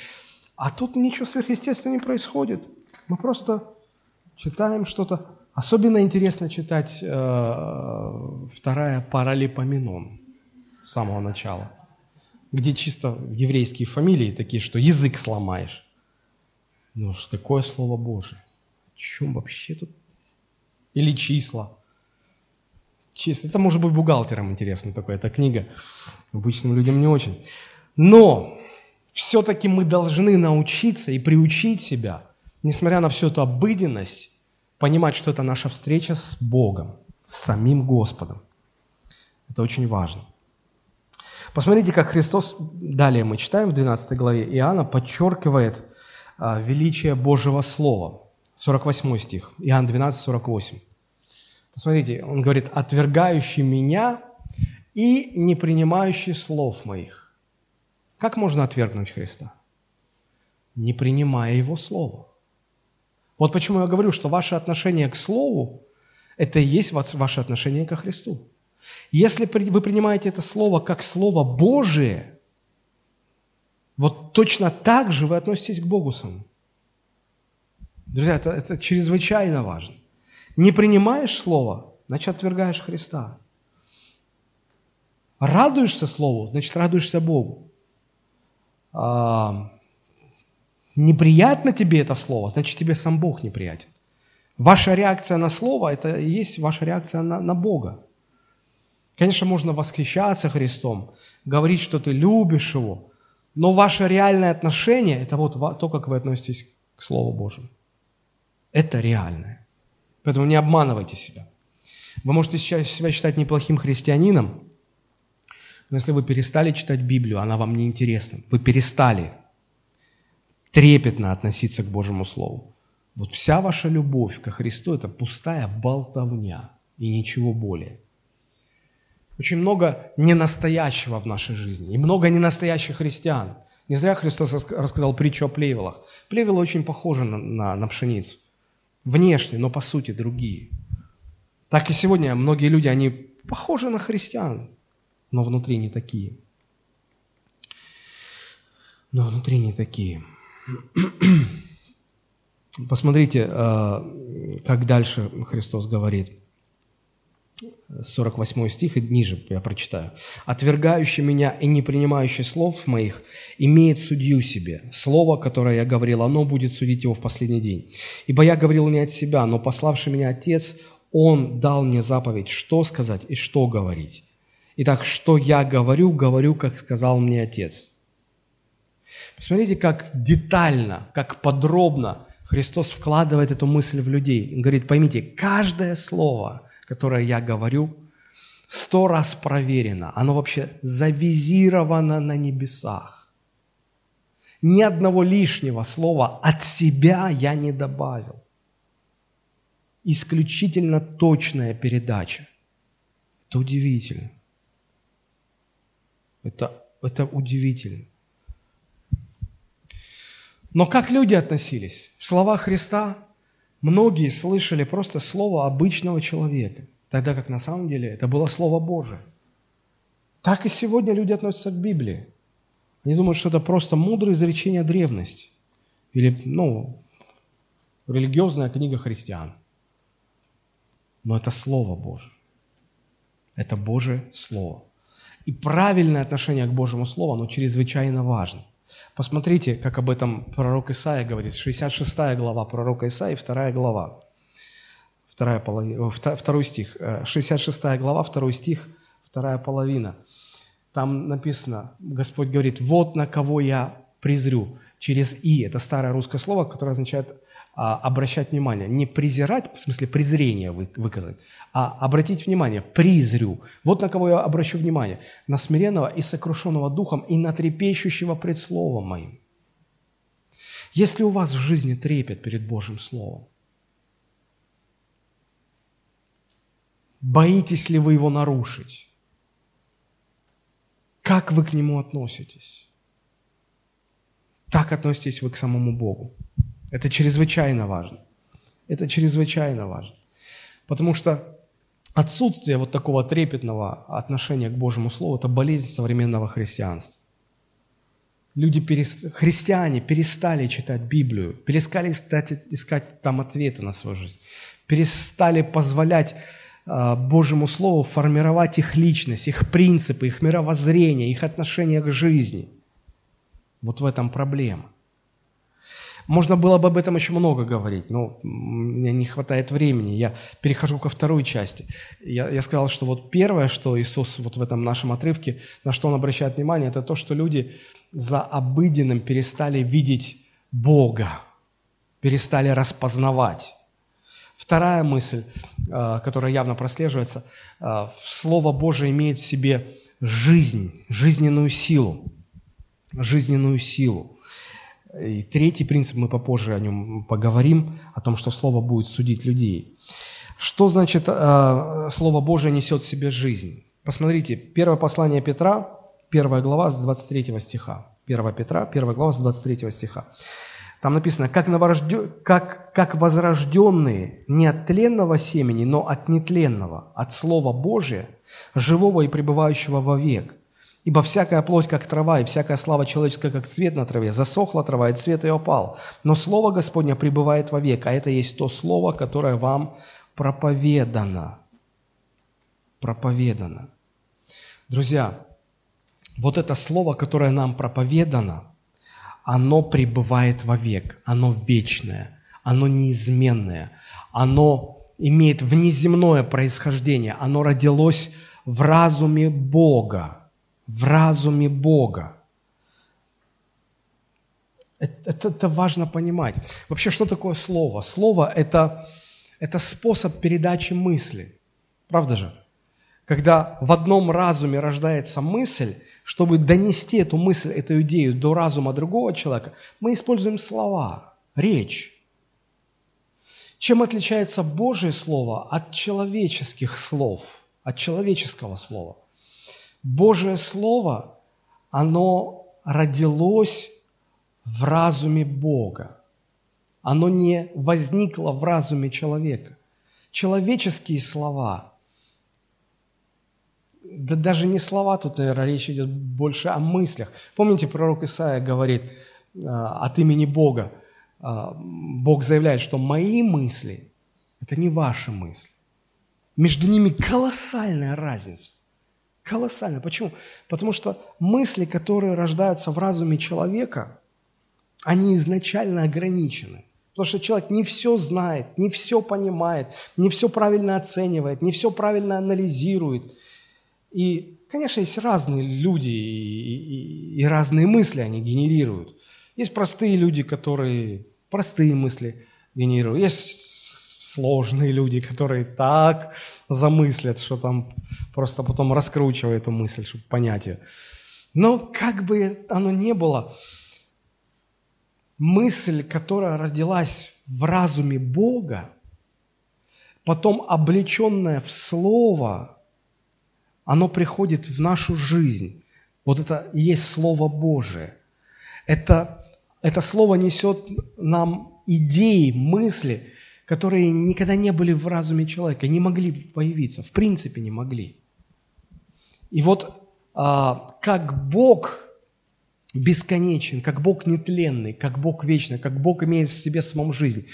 А тут ничего сверхъестественного не происходит. Мы просто читаем что-то. Особенно интересно читать э, вторая паралипоменон с самого начала, где чисто еврейские фамилии такие, что язык сломаешь. Ну, какое Слово Божие? О чем вообще тут? Или числа – чисто. Это может быть бухгалтерам интересно такое, эта книга. Обычным людям не очень. Но все-таки мы должны научиться и приучить себя, несмотря на всю эту обыденность, понимать, что это наша встреча с Богом, с самим Господом. Это очень важно. Посмотрите, как Христос, далее мы читаем в 12 главе Иоанна, подчеркивает а, величие Божьего Слова. 48 стих, Иоанн 12, 48. Посмотрите, он говорит, отвергающий меня и не принимающий слов моих. Как можно отвергнуть Христа? Не принимая Его Слово. Вот почему я говорю, что ваше отношение к Слову – это и есть ваше отношение ко Христу. Если вы принимаете это Слово как Слово Божие, вот точно так же вы относитесь к Богу самому. Друзья, это, это чрезвычайно важно. Не принимаешь Слово, значит, отвергаешь Христа. Радуешься Слову, значит, радуешься Богу. А, неприятно тебе это Слово, значит, тебе сам Бог неприятен. Ваша реакция на Слово – это и есть ваша реакция на, на Бога. Конечно, можно восхищаться Христом, говорить, что ты любишь Его, но ваше реальное отношение – это вот то, как вы относитесь к Слову Божьему. Это реальное. Поэтому не обманывайте себя. Вы можете себя считать неплохим христианином, но если вы перестали читать Библию, она вам не интересна. Вы перестали трепетно относиться к Божьему Слову. Вот вся ваша любовь ко Христу – это пустая болтовня и ничего более. Очень много ненастоящего в нашей жизни и много ненастоящих христиан. Не зря Христос рассказал притчу о плевелах. Плевелы очень похожи на, на, на пшеницу внешне, но по сути другие. Так и сегодня многие люди, они похожи на христиан, но внутри не такие. Но внутри не такие. Посмотрите, э, как дальше Христос говорит. 48 стих и ниже я прочитаю. «Отвергающий меня и не принимающий слов моих имеет судью себе. Слово, которое я говорил, оно будет судить его в последний день. Ибо я говорил не от себя, но пославший меня Отец, Он дал мне заповедь, что сказать и что говорить. Итак, что я говорю, говорю, как сказал мне Отец». Посмотрите, как детально, как подробно Христос вкладывает эту мысль в людей. Он говорит, поймите, каждое слово – которое я говорю, сто раз проверено. Оно вообще завизировано на небесах. Ни одного лишнего слова от себя я не добавил. Исключительно точная передача. Это удивительно. Это, это удивительно. Но как люди относились? В словах Христа Многие слышали просто слово обычного человека. тогда как на самом деле это было Слово Божие. Так и сегодня люди относятся к Библии. Они думают, что это просто мудрое изречение древности. Или, ну, религиозная книга христиан. Но это Слово Божие. Это Божье Слово. И правильное отношение к Божьему Слову, оно чрезвычайно важно. Посмотрите, как об этом пророк Исаия говорит. 66 глава пророка Исаии, 2 глава. Вторая половина, второй стих. 66 э, глава, второй стих, вторая половина. Там написано, Господь говорит, вот на кого я презрю. Через «и» – это старое русское слово, которое означает а, обращать внимание. Не презирать, в смысле презрение выказать, а обратить внимание, призрю. Вот на кого я обращу внимание. На смиренного и сокрушенного духом и на трепещущего пред Словом моим. Если у вас в жизни трепет перед Божьим Словом, боитесь ли вы его нарушить? Как вы к нему относитесь? Так относитесь вы к самому Богу. Это чрезвычайно важно. Это чрезвычайно важно. Потому что отсутствие вот такого трепетного отношения к Божьему Слову – это болезнь современного христианства. Люди, христиане перестали читать Библию, перестали искать, искать там ответы на свою жизнь, перестали позволять э, Божьему Слову формировать их личность, их принципы, их мировоззрение, их отношение к жизни. Вот в этом проблема – можно было бы об этом еще много говорить, но мне не хватает времени. Я перехожу ко второй части. Я, я сказал, что вот первое, что Иисус вот в этом нашем отрывке, на что Он обращает внимание, это то, что люди за обыденным перестали видеть Бога, перестали распознавать. Вторая мысль, э, которая явно прослеживается, э, Слово Божие имеет в себе жизнь, жизненную силу. Жизненную силу. И третий принцип, мы попозже о нем поговорим, о том, что Слово будет судить людей. Что значит э, Слово Божие несет в себе жизнь? Посмотрите, первое послание Петра, первая глава с 23 стиха. 1 Петра, первая глава с 23 стиха. Там написано, как, новорожден, как, как возрожденные не от тленного семени, но от нетленного, от Слова Божия, живого и пребывающего вовек, Ибо всякая плоть, как трава, и всякая слава человеческая, как цвет на траве, засохла трава, и цвет ее опал. Но Слово Господня пребывает вовек, а это есть то Слово, которое вам проповедано. Проповедано. Друзья, вот это Слово, которое нам проповедано, оно пребывает вовек, оно вечное, оно неизменное, оно имеет внеземное происхождение, оно родилось в разуме Бога – в разуме Бога. Это, это, важно понимать. Вообще, что такое слово? Слово это, – это способ передачи мысли. Правда же? Когда в одном разуме рождается мысль, чтобы донести эту мысль, эту идею до разума другого человека, мы используем слова, речь. Чем отличается Божье Слово от человеческих слов, от человеческого слова? Божье Слово, оно родилось в разуме Бога. Оно не возникло в разуме человека. Человеческие слова, да даже не слова тут, наверное, речь идет больше о мыслях. Помните, пророк Исаия говорит э, от имени Бога, э, Бог заявляет, что мои мысли – это не ваши мысли. Между ними колоссальная разница. Колоссально. Почему? Потому что мысли, которые рождаются в разуме человека, они изначально ограничены. Потому что человек не все знает, не все понимает, не все правильно оценивает, не все правильно анализирует. И, конечно, есть разные люди и, и, и разные мысли они генерируют. Есть простые люди, которые простые мысли генерируют. Есть сложные люди, которые так замыслят, что там просто потом раскручивают эту мысль, чтобы понять ее. Но как бы оно ни было, мысль, которая родилась в разуме Бога, потом облеченная в Слово, оно приходит в нашу жизнь. Вот это и есть Слово Божие. Это, это Слово несет нам идеи, мысли, которые никогда не были в разуме человека, не могли появиться, в принципе не могли. И вот а, как Бог бесконечен, как Бог нетленный, как Бог вечный, как Бог имеет в себе самом жизнь,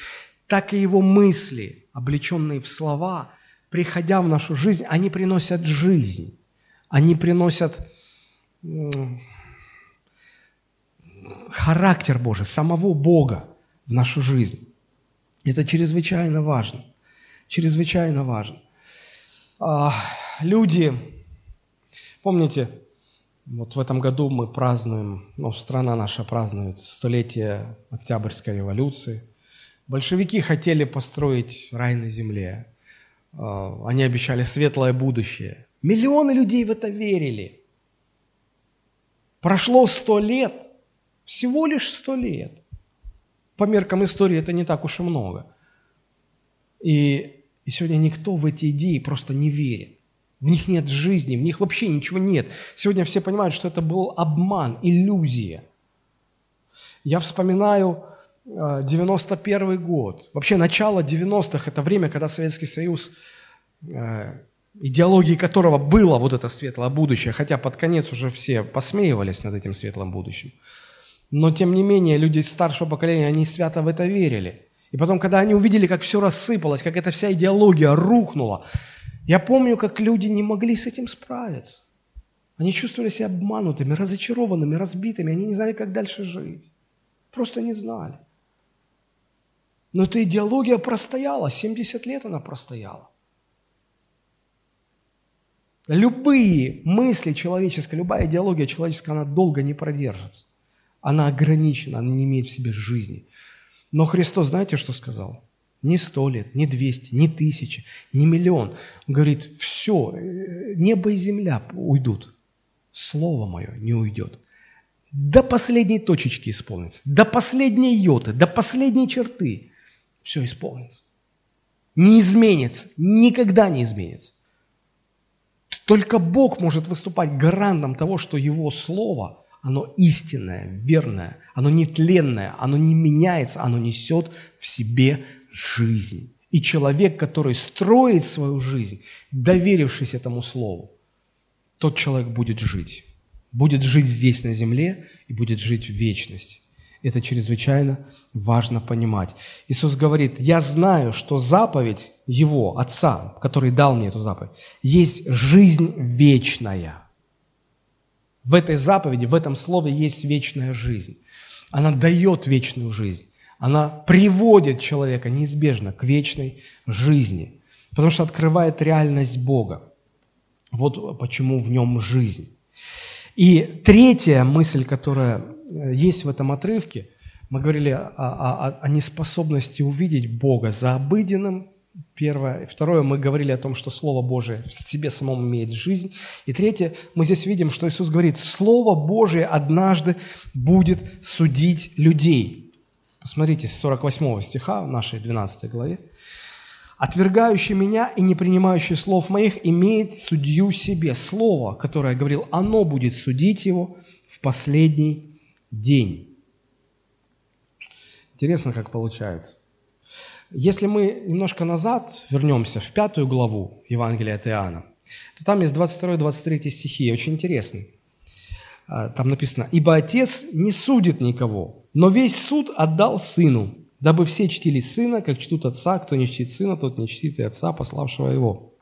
так и Его мысли, облеченные в слова, приходя в нашу жизнь, они приносят жизнь, они приносят характер Божий, самого Бога в нашу жизнь. Это чрезвычайно важно. Чрезвычайно важно. А, люди, помните, вот в этом году мы празднуем, ну, страна наша празднует столетие Октябрьской революции. Большевики хотели построить рай на земле. А, они обещали светлое будущее. Миллионы людей в это верили. Прошло сто лет, всего лишь сто лет. По меркам истории это не так уж и много. И, и сегодня никто в эти идеи просто не верит. В них нет жизни, в них вообще ничего нет. Сегодня все понимают, что это был обман, иллюзия. Я вспоминаю 91 э, год. Вообще начало 90-х – это время, когда Советский Союз, э, идеологией которого было вот это светлое будущее, хотя под конец уже все посмеивались над этим светлым будущим. Но тем не менее, люди старшего поколения, они свято в это верили. И потом, когда они увидели, как все рассыпалось, как эта вся идеология рухнула, я помню, как люди не могли с этим справиться. Они чувствовали себя обманутыми, разочарованными, разбитыми. Они не знали, как дальше жить. Просто не знали. Но эта идеология простояла, 70 лет она простояла. Любые мысли человеческие, любая идеология человеческая, она долго не продержится. Она ограничена, она не имеет в себе жизни. Но Христос, знаете, что сказал? Не сто лет, не двести, не тысячи, не миллион. Он говорит, все, э, небо и земля уйдут. Слово мое не уйдет. До последней точечки исполнится, до последней йоты, до последней черты. Все исполнится. Не изменится, никогда не изменится. Только Бог может выступать гарантом того, что Его Слово, оно истинное, верное, оно нетленное, оно не меняется, оно несет в себе жизнь. И человек, который строит свою жизнь, доверившись этому слову, тот человек будет жить. Будет жить здесь на земле и будет жить в вечности. Это чрезвычайно важно понимать. Иисус говорит, я знаю, что заповедь Его, Отца, который дал мне эту заповедь, есть жизнь вечная. В этой заповеди, в этом слове есть вечная жизнь. Она дает вечную жизнь она приводит человека неизбежно к вечной жизни, потому что открывает реальность Бога. Вот почему в нем жизнь. И третья мысль, которая э, есть в этом отрывке, мы говорили о, о, о неспособности увидеть Бога за обыденным, первое. Второе, мы говорили о том, что Слово Божие в себе самом имеет жизнь. И третье, мы здесь видим, что Иисус говорит, Слово Божие однажды будет судить людей. Посмотрите, с 48 стиха в нашей 12 главе. «Отвергающий меня и не принимающий слов моих имеет судью себе». Слово, которое я говорил, оно будет судить его в последний день. Интересно, как получается. Если мы немножко назад вернемся, в пятую главу Евангелия от Иоанна, то там есть 22-23 стихи, очень интересные. А, там написано, «Ибо Отец не судит никого, но весь суд отдал Сыну, дабы все чтили Сына, как чтут Отца, кто не чтит Сына, тот не чтит и Отца, пославшего Его».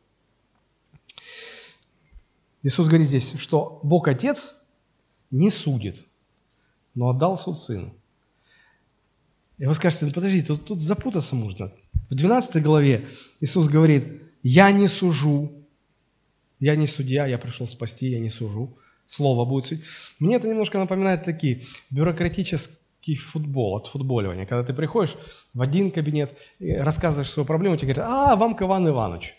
Иисус говорит здесь, что Бог Отец не судит, но отдал суд Сыну. И вы скажете, подождите, тут, тут запутаться можно. В 12 главе Иисус говорит, я не сужу, я не судья, я пришел спасти, я не сужу. Слово будет судить. Мне это немножко напоминает такие бюрократические футбол, от футболивания. Когда ты приходишь в один кабинет, рассказываешь свою проблему, тебе говорят, а, вам к Ивану Ивановичу.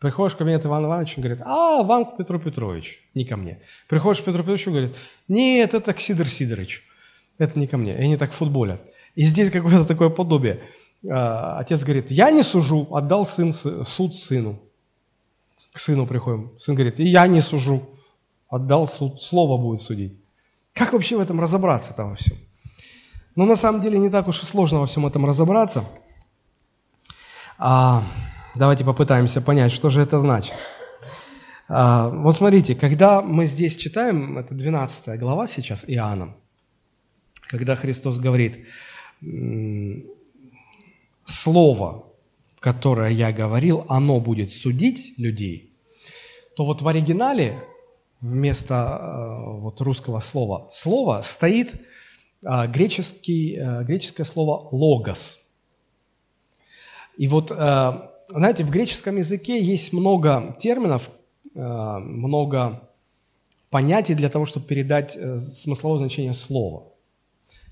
Приходишь в кабинет Ивана Ивановича, говорит, а, вам к Петру Петровичу, не ко мне. Приходишь к Петру Петровичу, говорит, нет, это к Сидор Сидоровичу, это не ко мне. И они так футболят. И здесь какое-то такое подобие. А, отец говорит, я не сужу, отдал сын, суд сыну. К сыну приходим. Сын говорит, и я не сужу, отдал суд, слово будет судить. Как вообще в этом разобраться там во всем? Но на самом деле не так уж и сложно во всем этом разобраться. А, давайте попытаемся понять, что же это значит. А, вот смотрите, когда мы здесь читаем, это 12 глава сейчас Иоанна, когда Христос говорит, слово, которое я говорил, оно будет судить людей, то вот в оригинале вместо э, вот русского слова «слово» стоит э, греческий, э, греческое слово «логос». И вот, знаете, в греческом языке есть много терминов, много понятий для того, чтобы передать смысловое значение слова.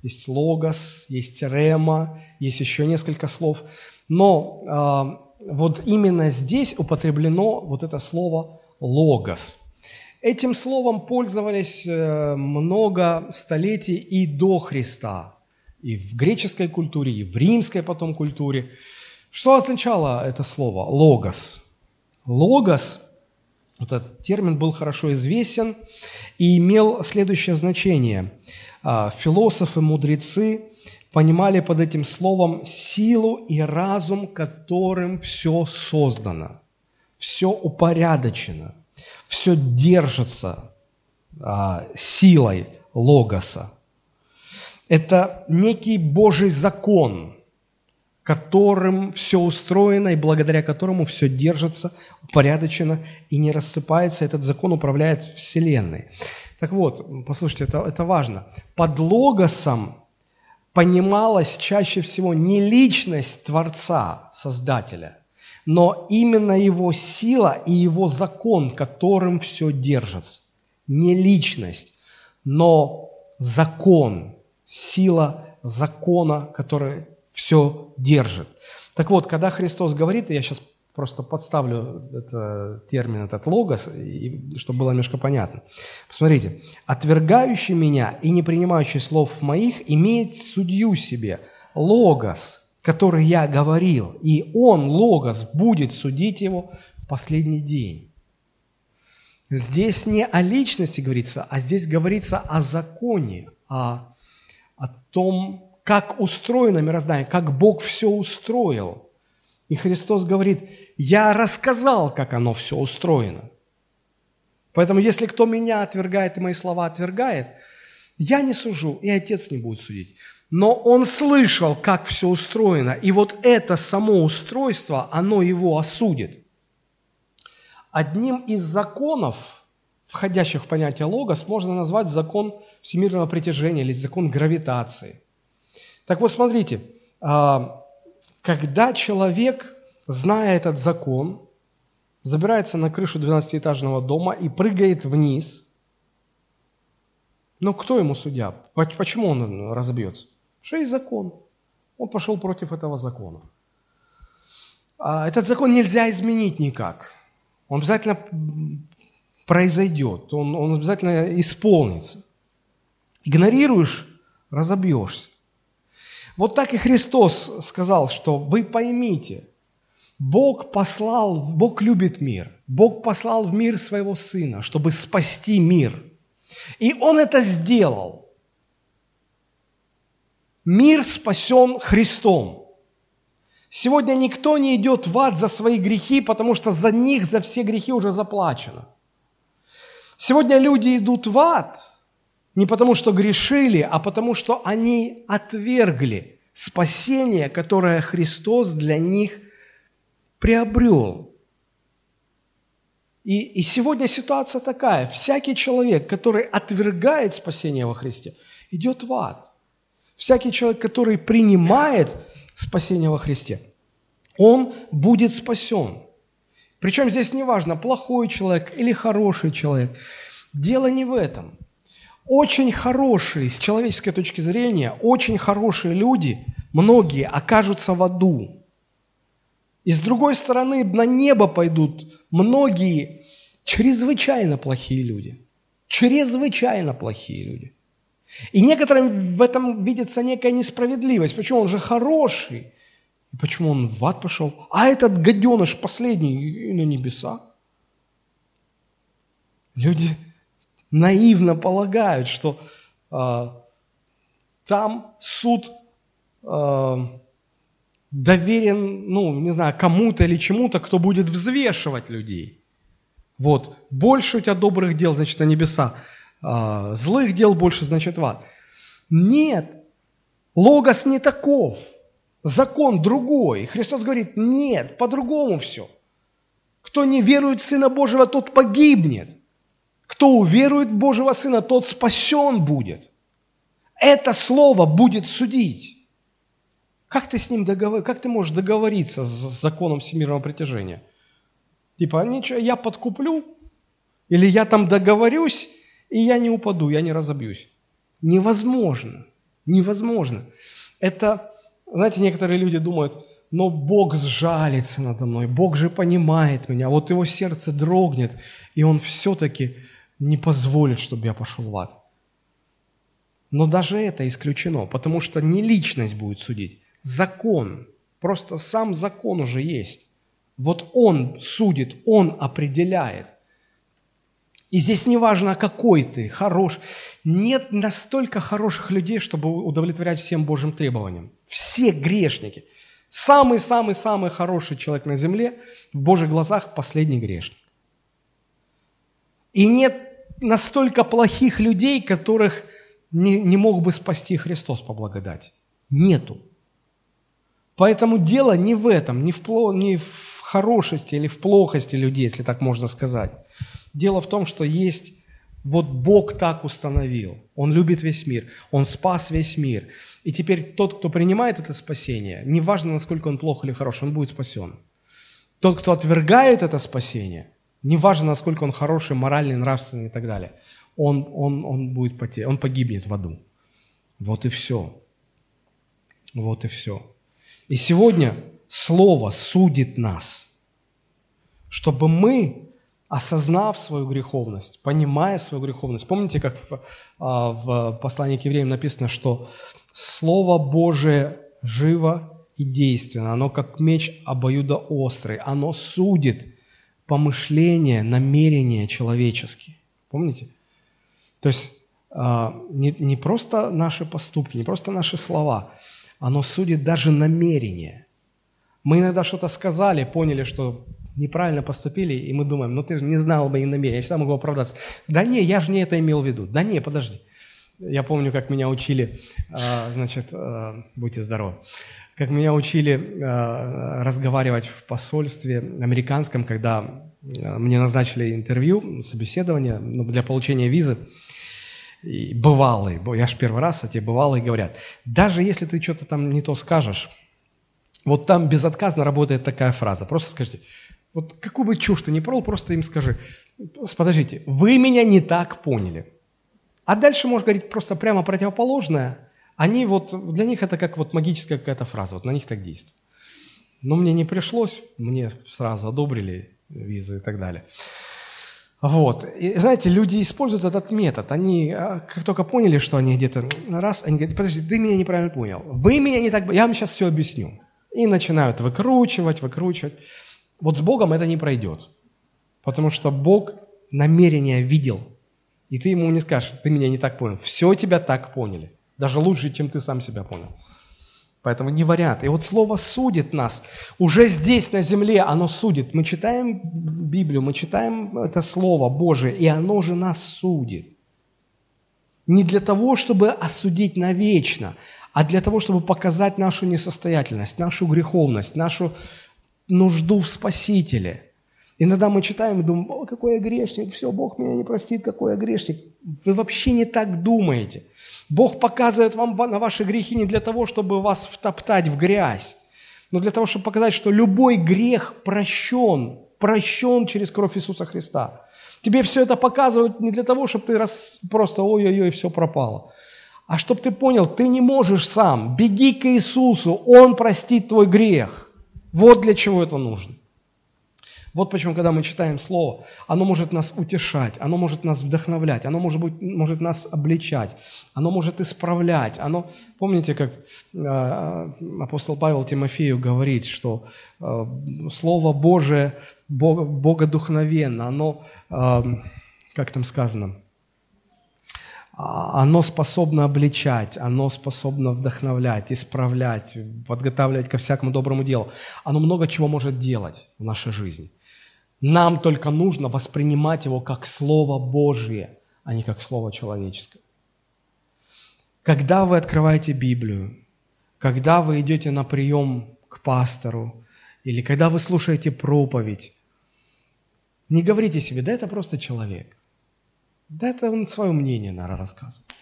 Есть логос, есть рема, есть еще несколько слов. Но вот именно здесь употреблено вот это слово логос. Этим словом пользовались э, много столетий и до Христа, и в греческой культуре, и в римской потом культуре. Что означало это слово «логос»? «Логос» – этот термин был хорошо известен и имел следующее значение. А, философы, мудрецы понимали под этим словом силу и разум, которым все создано – все упорядочено, все держится а, силой логоса. Это некий Божий закон, которым все устроено и благодаря которому все держится, упорядочено и не рассыпается. Этот закон управляет Вселенной. Так вот, послушайте, это, это важно. Под логосом понималась чаще всего не личность Творца, Создателя – но именно его сила и его закон, которым все держится. Не личность, но закон, сила закона, который все держит. Так вот, когда Христос говорит, и я сейчас просто подставлю это, термин, этот логос, и, чтобы было немножко понятно. Посмотрите. «Отвергающий меня и не принимающий слов моих имеет судью себе». Логос – который я говорил, и он, Логос, будет судить его в последний день. Здесь не о личности говорится, а здесь говорится о законе, о, о том, как устроено мироздание, как Бог все устроил. И Христос говорит, я рассказал, как оно все устроено. Поэтому если кто меня отвергает и мои слова отвергает, я не сужу, и Отец не будет судить но он слышал, как все устроено, и вот это само устройство, оно его осудит. Одним из законов, входящих в понятие логос, можно назвать закон всемирного притяжения или закон гравитации. Так вот, смотрите, а, когда человек, зная этот закон, забирается на крышу 12-этажного дома и прыгает вниз, но кто ему судья? Почему он разобьется? что есть закон. Он пошел против этого закона. А этот закон нельзя изменить никак. Он обязательно произойдет, он, он обязательно исполнится. Игнорируешь – разобьешься. Вот так и Христос сказал, что вы поймите, Бог послал, Бог любит мир, Бог послал в мир своего Сына, чтобы спасти мир. И Он это сделал. Мир спасен Христом. Сегодня никто не идет в ад за свои грехи, потому что за них, за все грехи уже заплачено. Сегодня люди идут в ад не потому, что грешили, а потому, что они отвергли спасение, которое Христос для них приобрел. И, и сегодня ситуация такая. Всякий человек, который отвергает спасение во Христе, идет в ад. Всякий человек, который принимает спасение во Христе, он будет спасен. Причем здесь не важно, плохой человек или хороший человек. Дело не в этом. Очень хорошие, с человеческой точки зрения, очень хорошие люди, многие окажутся в аду. И с другой стороны, на небо пойдут многие чрезвычайно плохие люди. Чрезвычайно плохие люди. И некоторым в этом видится некая несправедливость. Почему он же хороший? Почему он в ад пошел? А этот гаденыш последний и на небеса. Люди наивно полагают, что э, там суд э, доверен, ну, не знаю, кому-то или чему-то, кто будет взвешивать людей. Вот, больше у тебя добрых дел, значит, на небеса, а, злых дел больше, значит, в ад. Нет, логос не таков, закон другой. Христос говорит, нет, по-другому все. Кто не верует в Сына Божьего, тот погибнет. Кто уверует в Божьего Сына, тот спасен будет. Это слово будет судить. Как ты с ним договор... как ты можешь договориться с законом всемирного притяжения? Типа, ничего, я подкуплю, или я там договорюсь, и я не упаду, я не разобьюсь. Невозможно. Невозможно. Это, знаете, некоторые люди думают, но Бог сжалится надо мной, Бог же понимает меня, вот его сердце дрогнет, и он все-таки не позволит, чтобы я пошел в ад. Но даже это исключено, потому что не личность будет судить, закон. Просто сам закон уже есть. Вот он судит, он определяет. И здесь не важно, какой ты, хорош. Нет настолько хороших людей, чтобы удовлетворять всем Божьим требованиям. Все грешники. Самый-самый-самый хороший человек на земле в Божьих глазах последний грешник. И нет настолько плохих людей, которых не, не мог бы спасти Христос по благодати. Нету. Поэтому дело не в этом, не в, пло, не в хорошести или в плохости людей, если так можно сказать. Дело в том, что есть, вот Бог так установил. Он любит весь мир, Он спас весь мир. И теперь тот, кто принимает это спасение, неважно, насколько он плох или хорош, он будет спасен. Тот, кто отвергает это спасение, неважно, насколько он хороший, моральный, нравственный и так далее, он, он, он, будет потерян, он погибнет в аду. Вот и все. Вот и все. И сегодня Слово судит нас, чтобы мы, осознав свою греховность, понимая свою греховность, помните, как в, а, в послании к евреям написано, что Слово Божие живо и действенно, оно как меч обоюдоострый, оно судит помышления, намерения человеческие. Помните? То есть а, не, не просто наши поступки, не просто наши слова, оно судит даже намерения. Мы иногда что-то сказали, поняли, что неправильно поступили, и мы думаем, ну ты же не знал мои намерения, я всегда могу оправдаться. Да не, я же не это имел в виду. Да не, подожди. Я помню, как меня учили, а, значит, а, будьте здоровы, как меня учили разговаривать в посольстве американском, когда мне назначили интервью, собеседование ну, для получения визы бывалые, я же первый раз, а те бывалые говорят, даже если ты что-то там не то скажешь, вот там безотказно работает такая фраза. Просто скажите, вот какую бы чушь ты ни прол, просто им скажи, подождите, вы меня не так поняли. А дальше можешь говорить просто прямо противоположное. Они вот, для них это как вот магическая какая-то фраза, вот на них так действует. Но мне не пришлось, мне сразу одобрили визу и так далее. Вот. И знаете, люди используют этот метод. Они, а, как только поняли, что они где-то раз, они говорят, подожди, ты меня неправильно понял. Вы меня не так... Я вам сейчас все объясню. И начинают выкручивать, выкручивать. Вот с Богом это не пройдет. Потому что Бог намерение видел. И ты ему не скажешь, ты меня не так понял. Все тебя так поняли. Даже лучше, чем ты сам себя понял. Поэтому не вариант. И вот слово судит нас. Уже здесь, на земле, оно судит. Мы читаем Библию, мы читаем это слово Божие, и оно же нас судит. Не для того, чтобы осудить навечно, а для того, чтобы показать нашу несостоятельность, нашу греховность, нашу нужду в Спасителе. Иногда мы читаем и думаем, о, какой я грешник, все, Бог меня не простит, какой я грешник. Вы вообще не так думаете. Бог показывает вам на ваши грехи не для того, чтобы вас втоптать в грязь, но для того, чтобы показать, что любой грех прощен, прощен через кровь Иисуса Христа. Тебе все это показывают не для того, чтобы ты раз, просто ой-ой-ой, все пропало, а чтобы ты понял, ты не можешь сам. Беги к Иисусу, Он простит твой грех. Вот для чего это нужно. Вот почему, когда мы читаем Слово, оно может нас утешать, оно может нас вдохновлять, оно может, быть, может нас обличать, оно может исправлять. Оно, помните, как э, апостол Павел Тимофею говорит, что э, Слово Божие Бог, богодухновенно, оно, э, как там сказано, а, оно способно обличать, оно способно вдохновлять, исправлять, подготавливать ко всякому доброму делу. Оно много чего может делать в нашей жизни. Нам только нужно воспринимать его как Слово Божие, а не как Слово человеческое. Когда вы открываете Библию, когда вы идете на прием к пастору, или когда вы слушаете проповедь, не говорите себе, да это просто человек. Да это он свое мнение, наверное, рассказывает.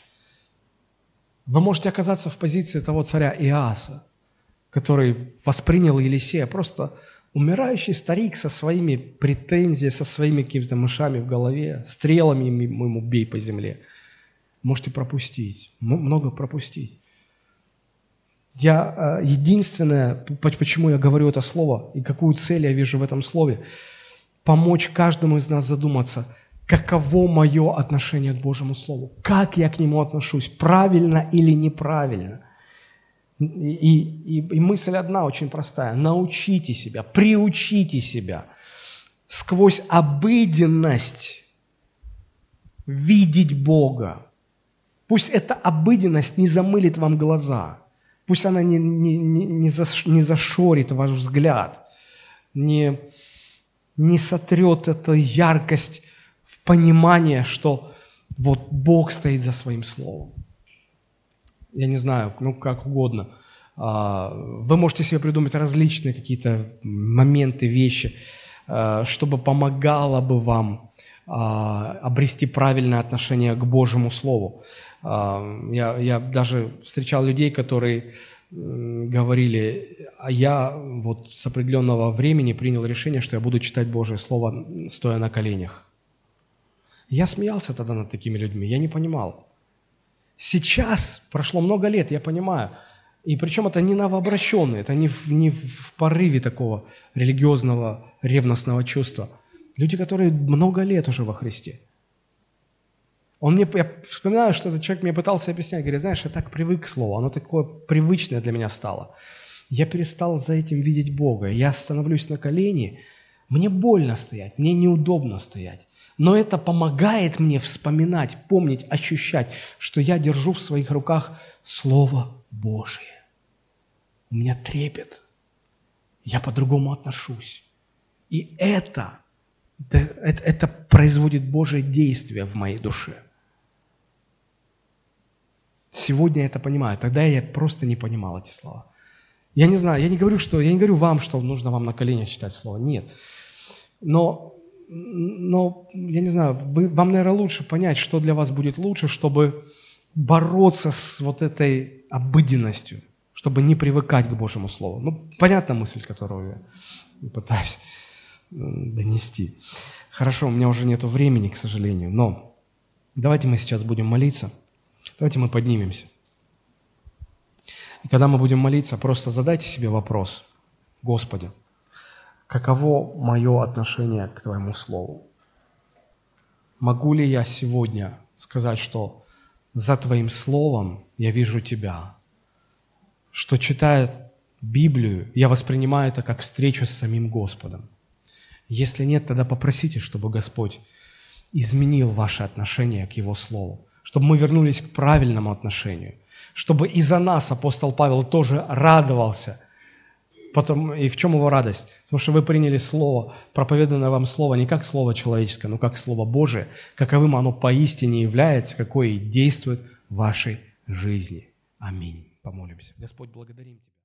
Вы можете оказаться в позиции того царя Иаса, который воспринял Елисея просто умирающий старик со своими претензиями, со своими какими-то мышами в голове, стрелами ему бей по земле. Можете пропустить, много пропустить. Я э, единственное, почему я говорю это слово и какую цель я вижу в этом слове, помочь каждому из нас задуматься – каково мое отношение к Божьему Слову, как я к нему отношусь, правильно или неправильно. И, и, и мысль одна очень простая. Научите себя, приучите себя сквозь обыденность видеть Бога. Пусть эта обыденность не замылит вам глаза. Пусть она не, не, не, не зашорит ваш взгляд, не, не сотрет эту яркость понимание, что вот Бог стоит за своим словом. Я не знаю, ну как угодно. А, вы можете себе придумать различные какие-то моменты, вещи, а, чтобы помогало бы вам а, обрести правильное отношение к Божьему Слову. Я, я даже встречал людей, которые говорили, а я вот с определенного времени принял решение, что я буду читать Божье Слово, стоя на коленях. Я смеялся тогда над такими людьми, я не понимал. Сейчас, прошло много лет, я понимаю. И причем это не новообращенные, это не в, не в порыве такого религиозного, ревностного чувства. Люди, которые много лет уже во Христе. Он мне, я вспоминаю, что этот человек мне пытался объяснять, говорит, знаешь, я так привык к слову, оно такое привычное для меня стало. Я перестал за этим видеть Бога. Я становлюсь на колени, мне больно стоять, мне неудобно стоять. Но это помогает мне вспоминать, помнить, ощущать, что я держу в своих руках Слово Божие. У меня трепет. Я по-другому отношусь. И это, это, это производит Божие действие в моей душе. Сегодня я это понимаю. Тогда я просто не понимал эти слова. Я не знаю, я не говорю, что, я не говорю вам, что нужно вам на коленях читать слово. Нет. Но но, я не знаю, вы, вам, наверное, лучше понять, что для вас будет лучше, чтобы бороться с вот этой обыденностью, чтобы не привыкать к Божьему Слову. Ну, понятна мысль, которую я пытаюсь донести. Хорошо, у меня уже нет времени, к сожалению, но давайте мы сейчас будем молиться. Давайте мы поднимемся. И когда мы будем молиться, просто задайте себе вопрос. Господи, каково мое отношение к Твоему Слову? Могу ли я сегодня сказать, что за Твоим Словом я вижу Тебя? Что, читая Библию, я воспринимаю это как встречу с самим Господом? Если нет, тогда попросите, чтобы Господь изменил ваше отношение к Его Слову, чтобы мы вернулись к правильному отношению, чтобы и за нас апостол Павел тоже радовался – Потом, и в чем его радость? Потому что вы приняли Слово, проповеданное вам Слово не как Слово человеческое, но как Слово Божие, каковым оно поистине является, какое действует в вашей жизни. Аминь. Помолимся. Господь, благодарим Тебя.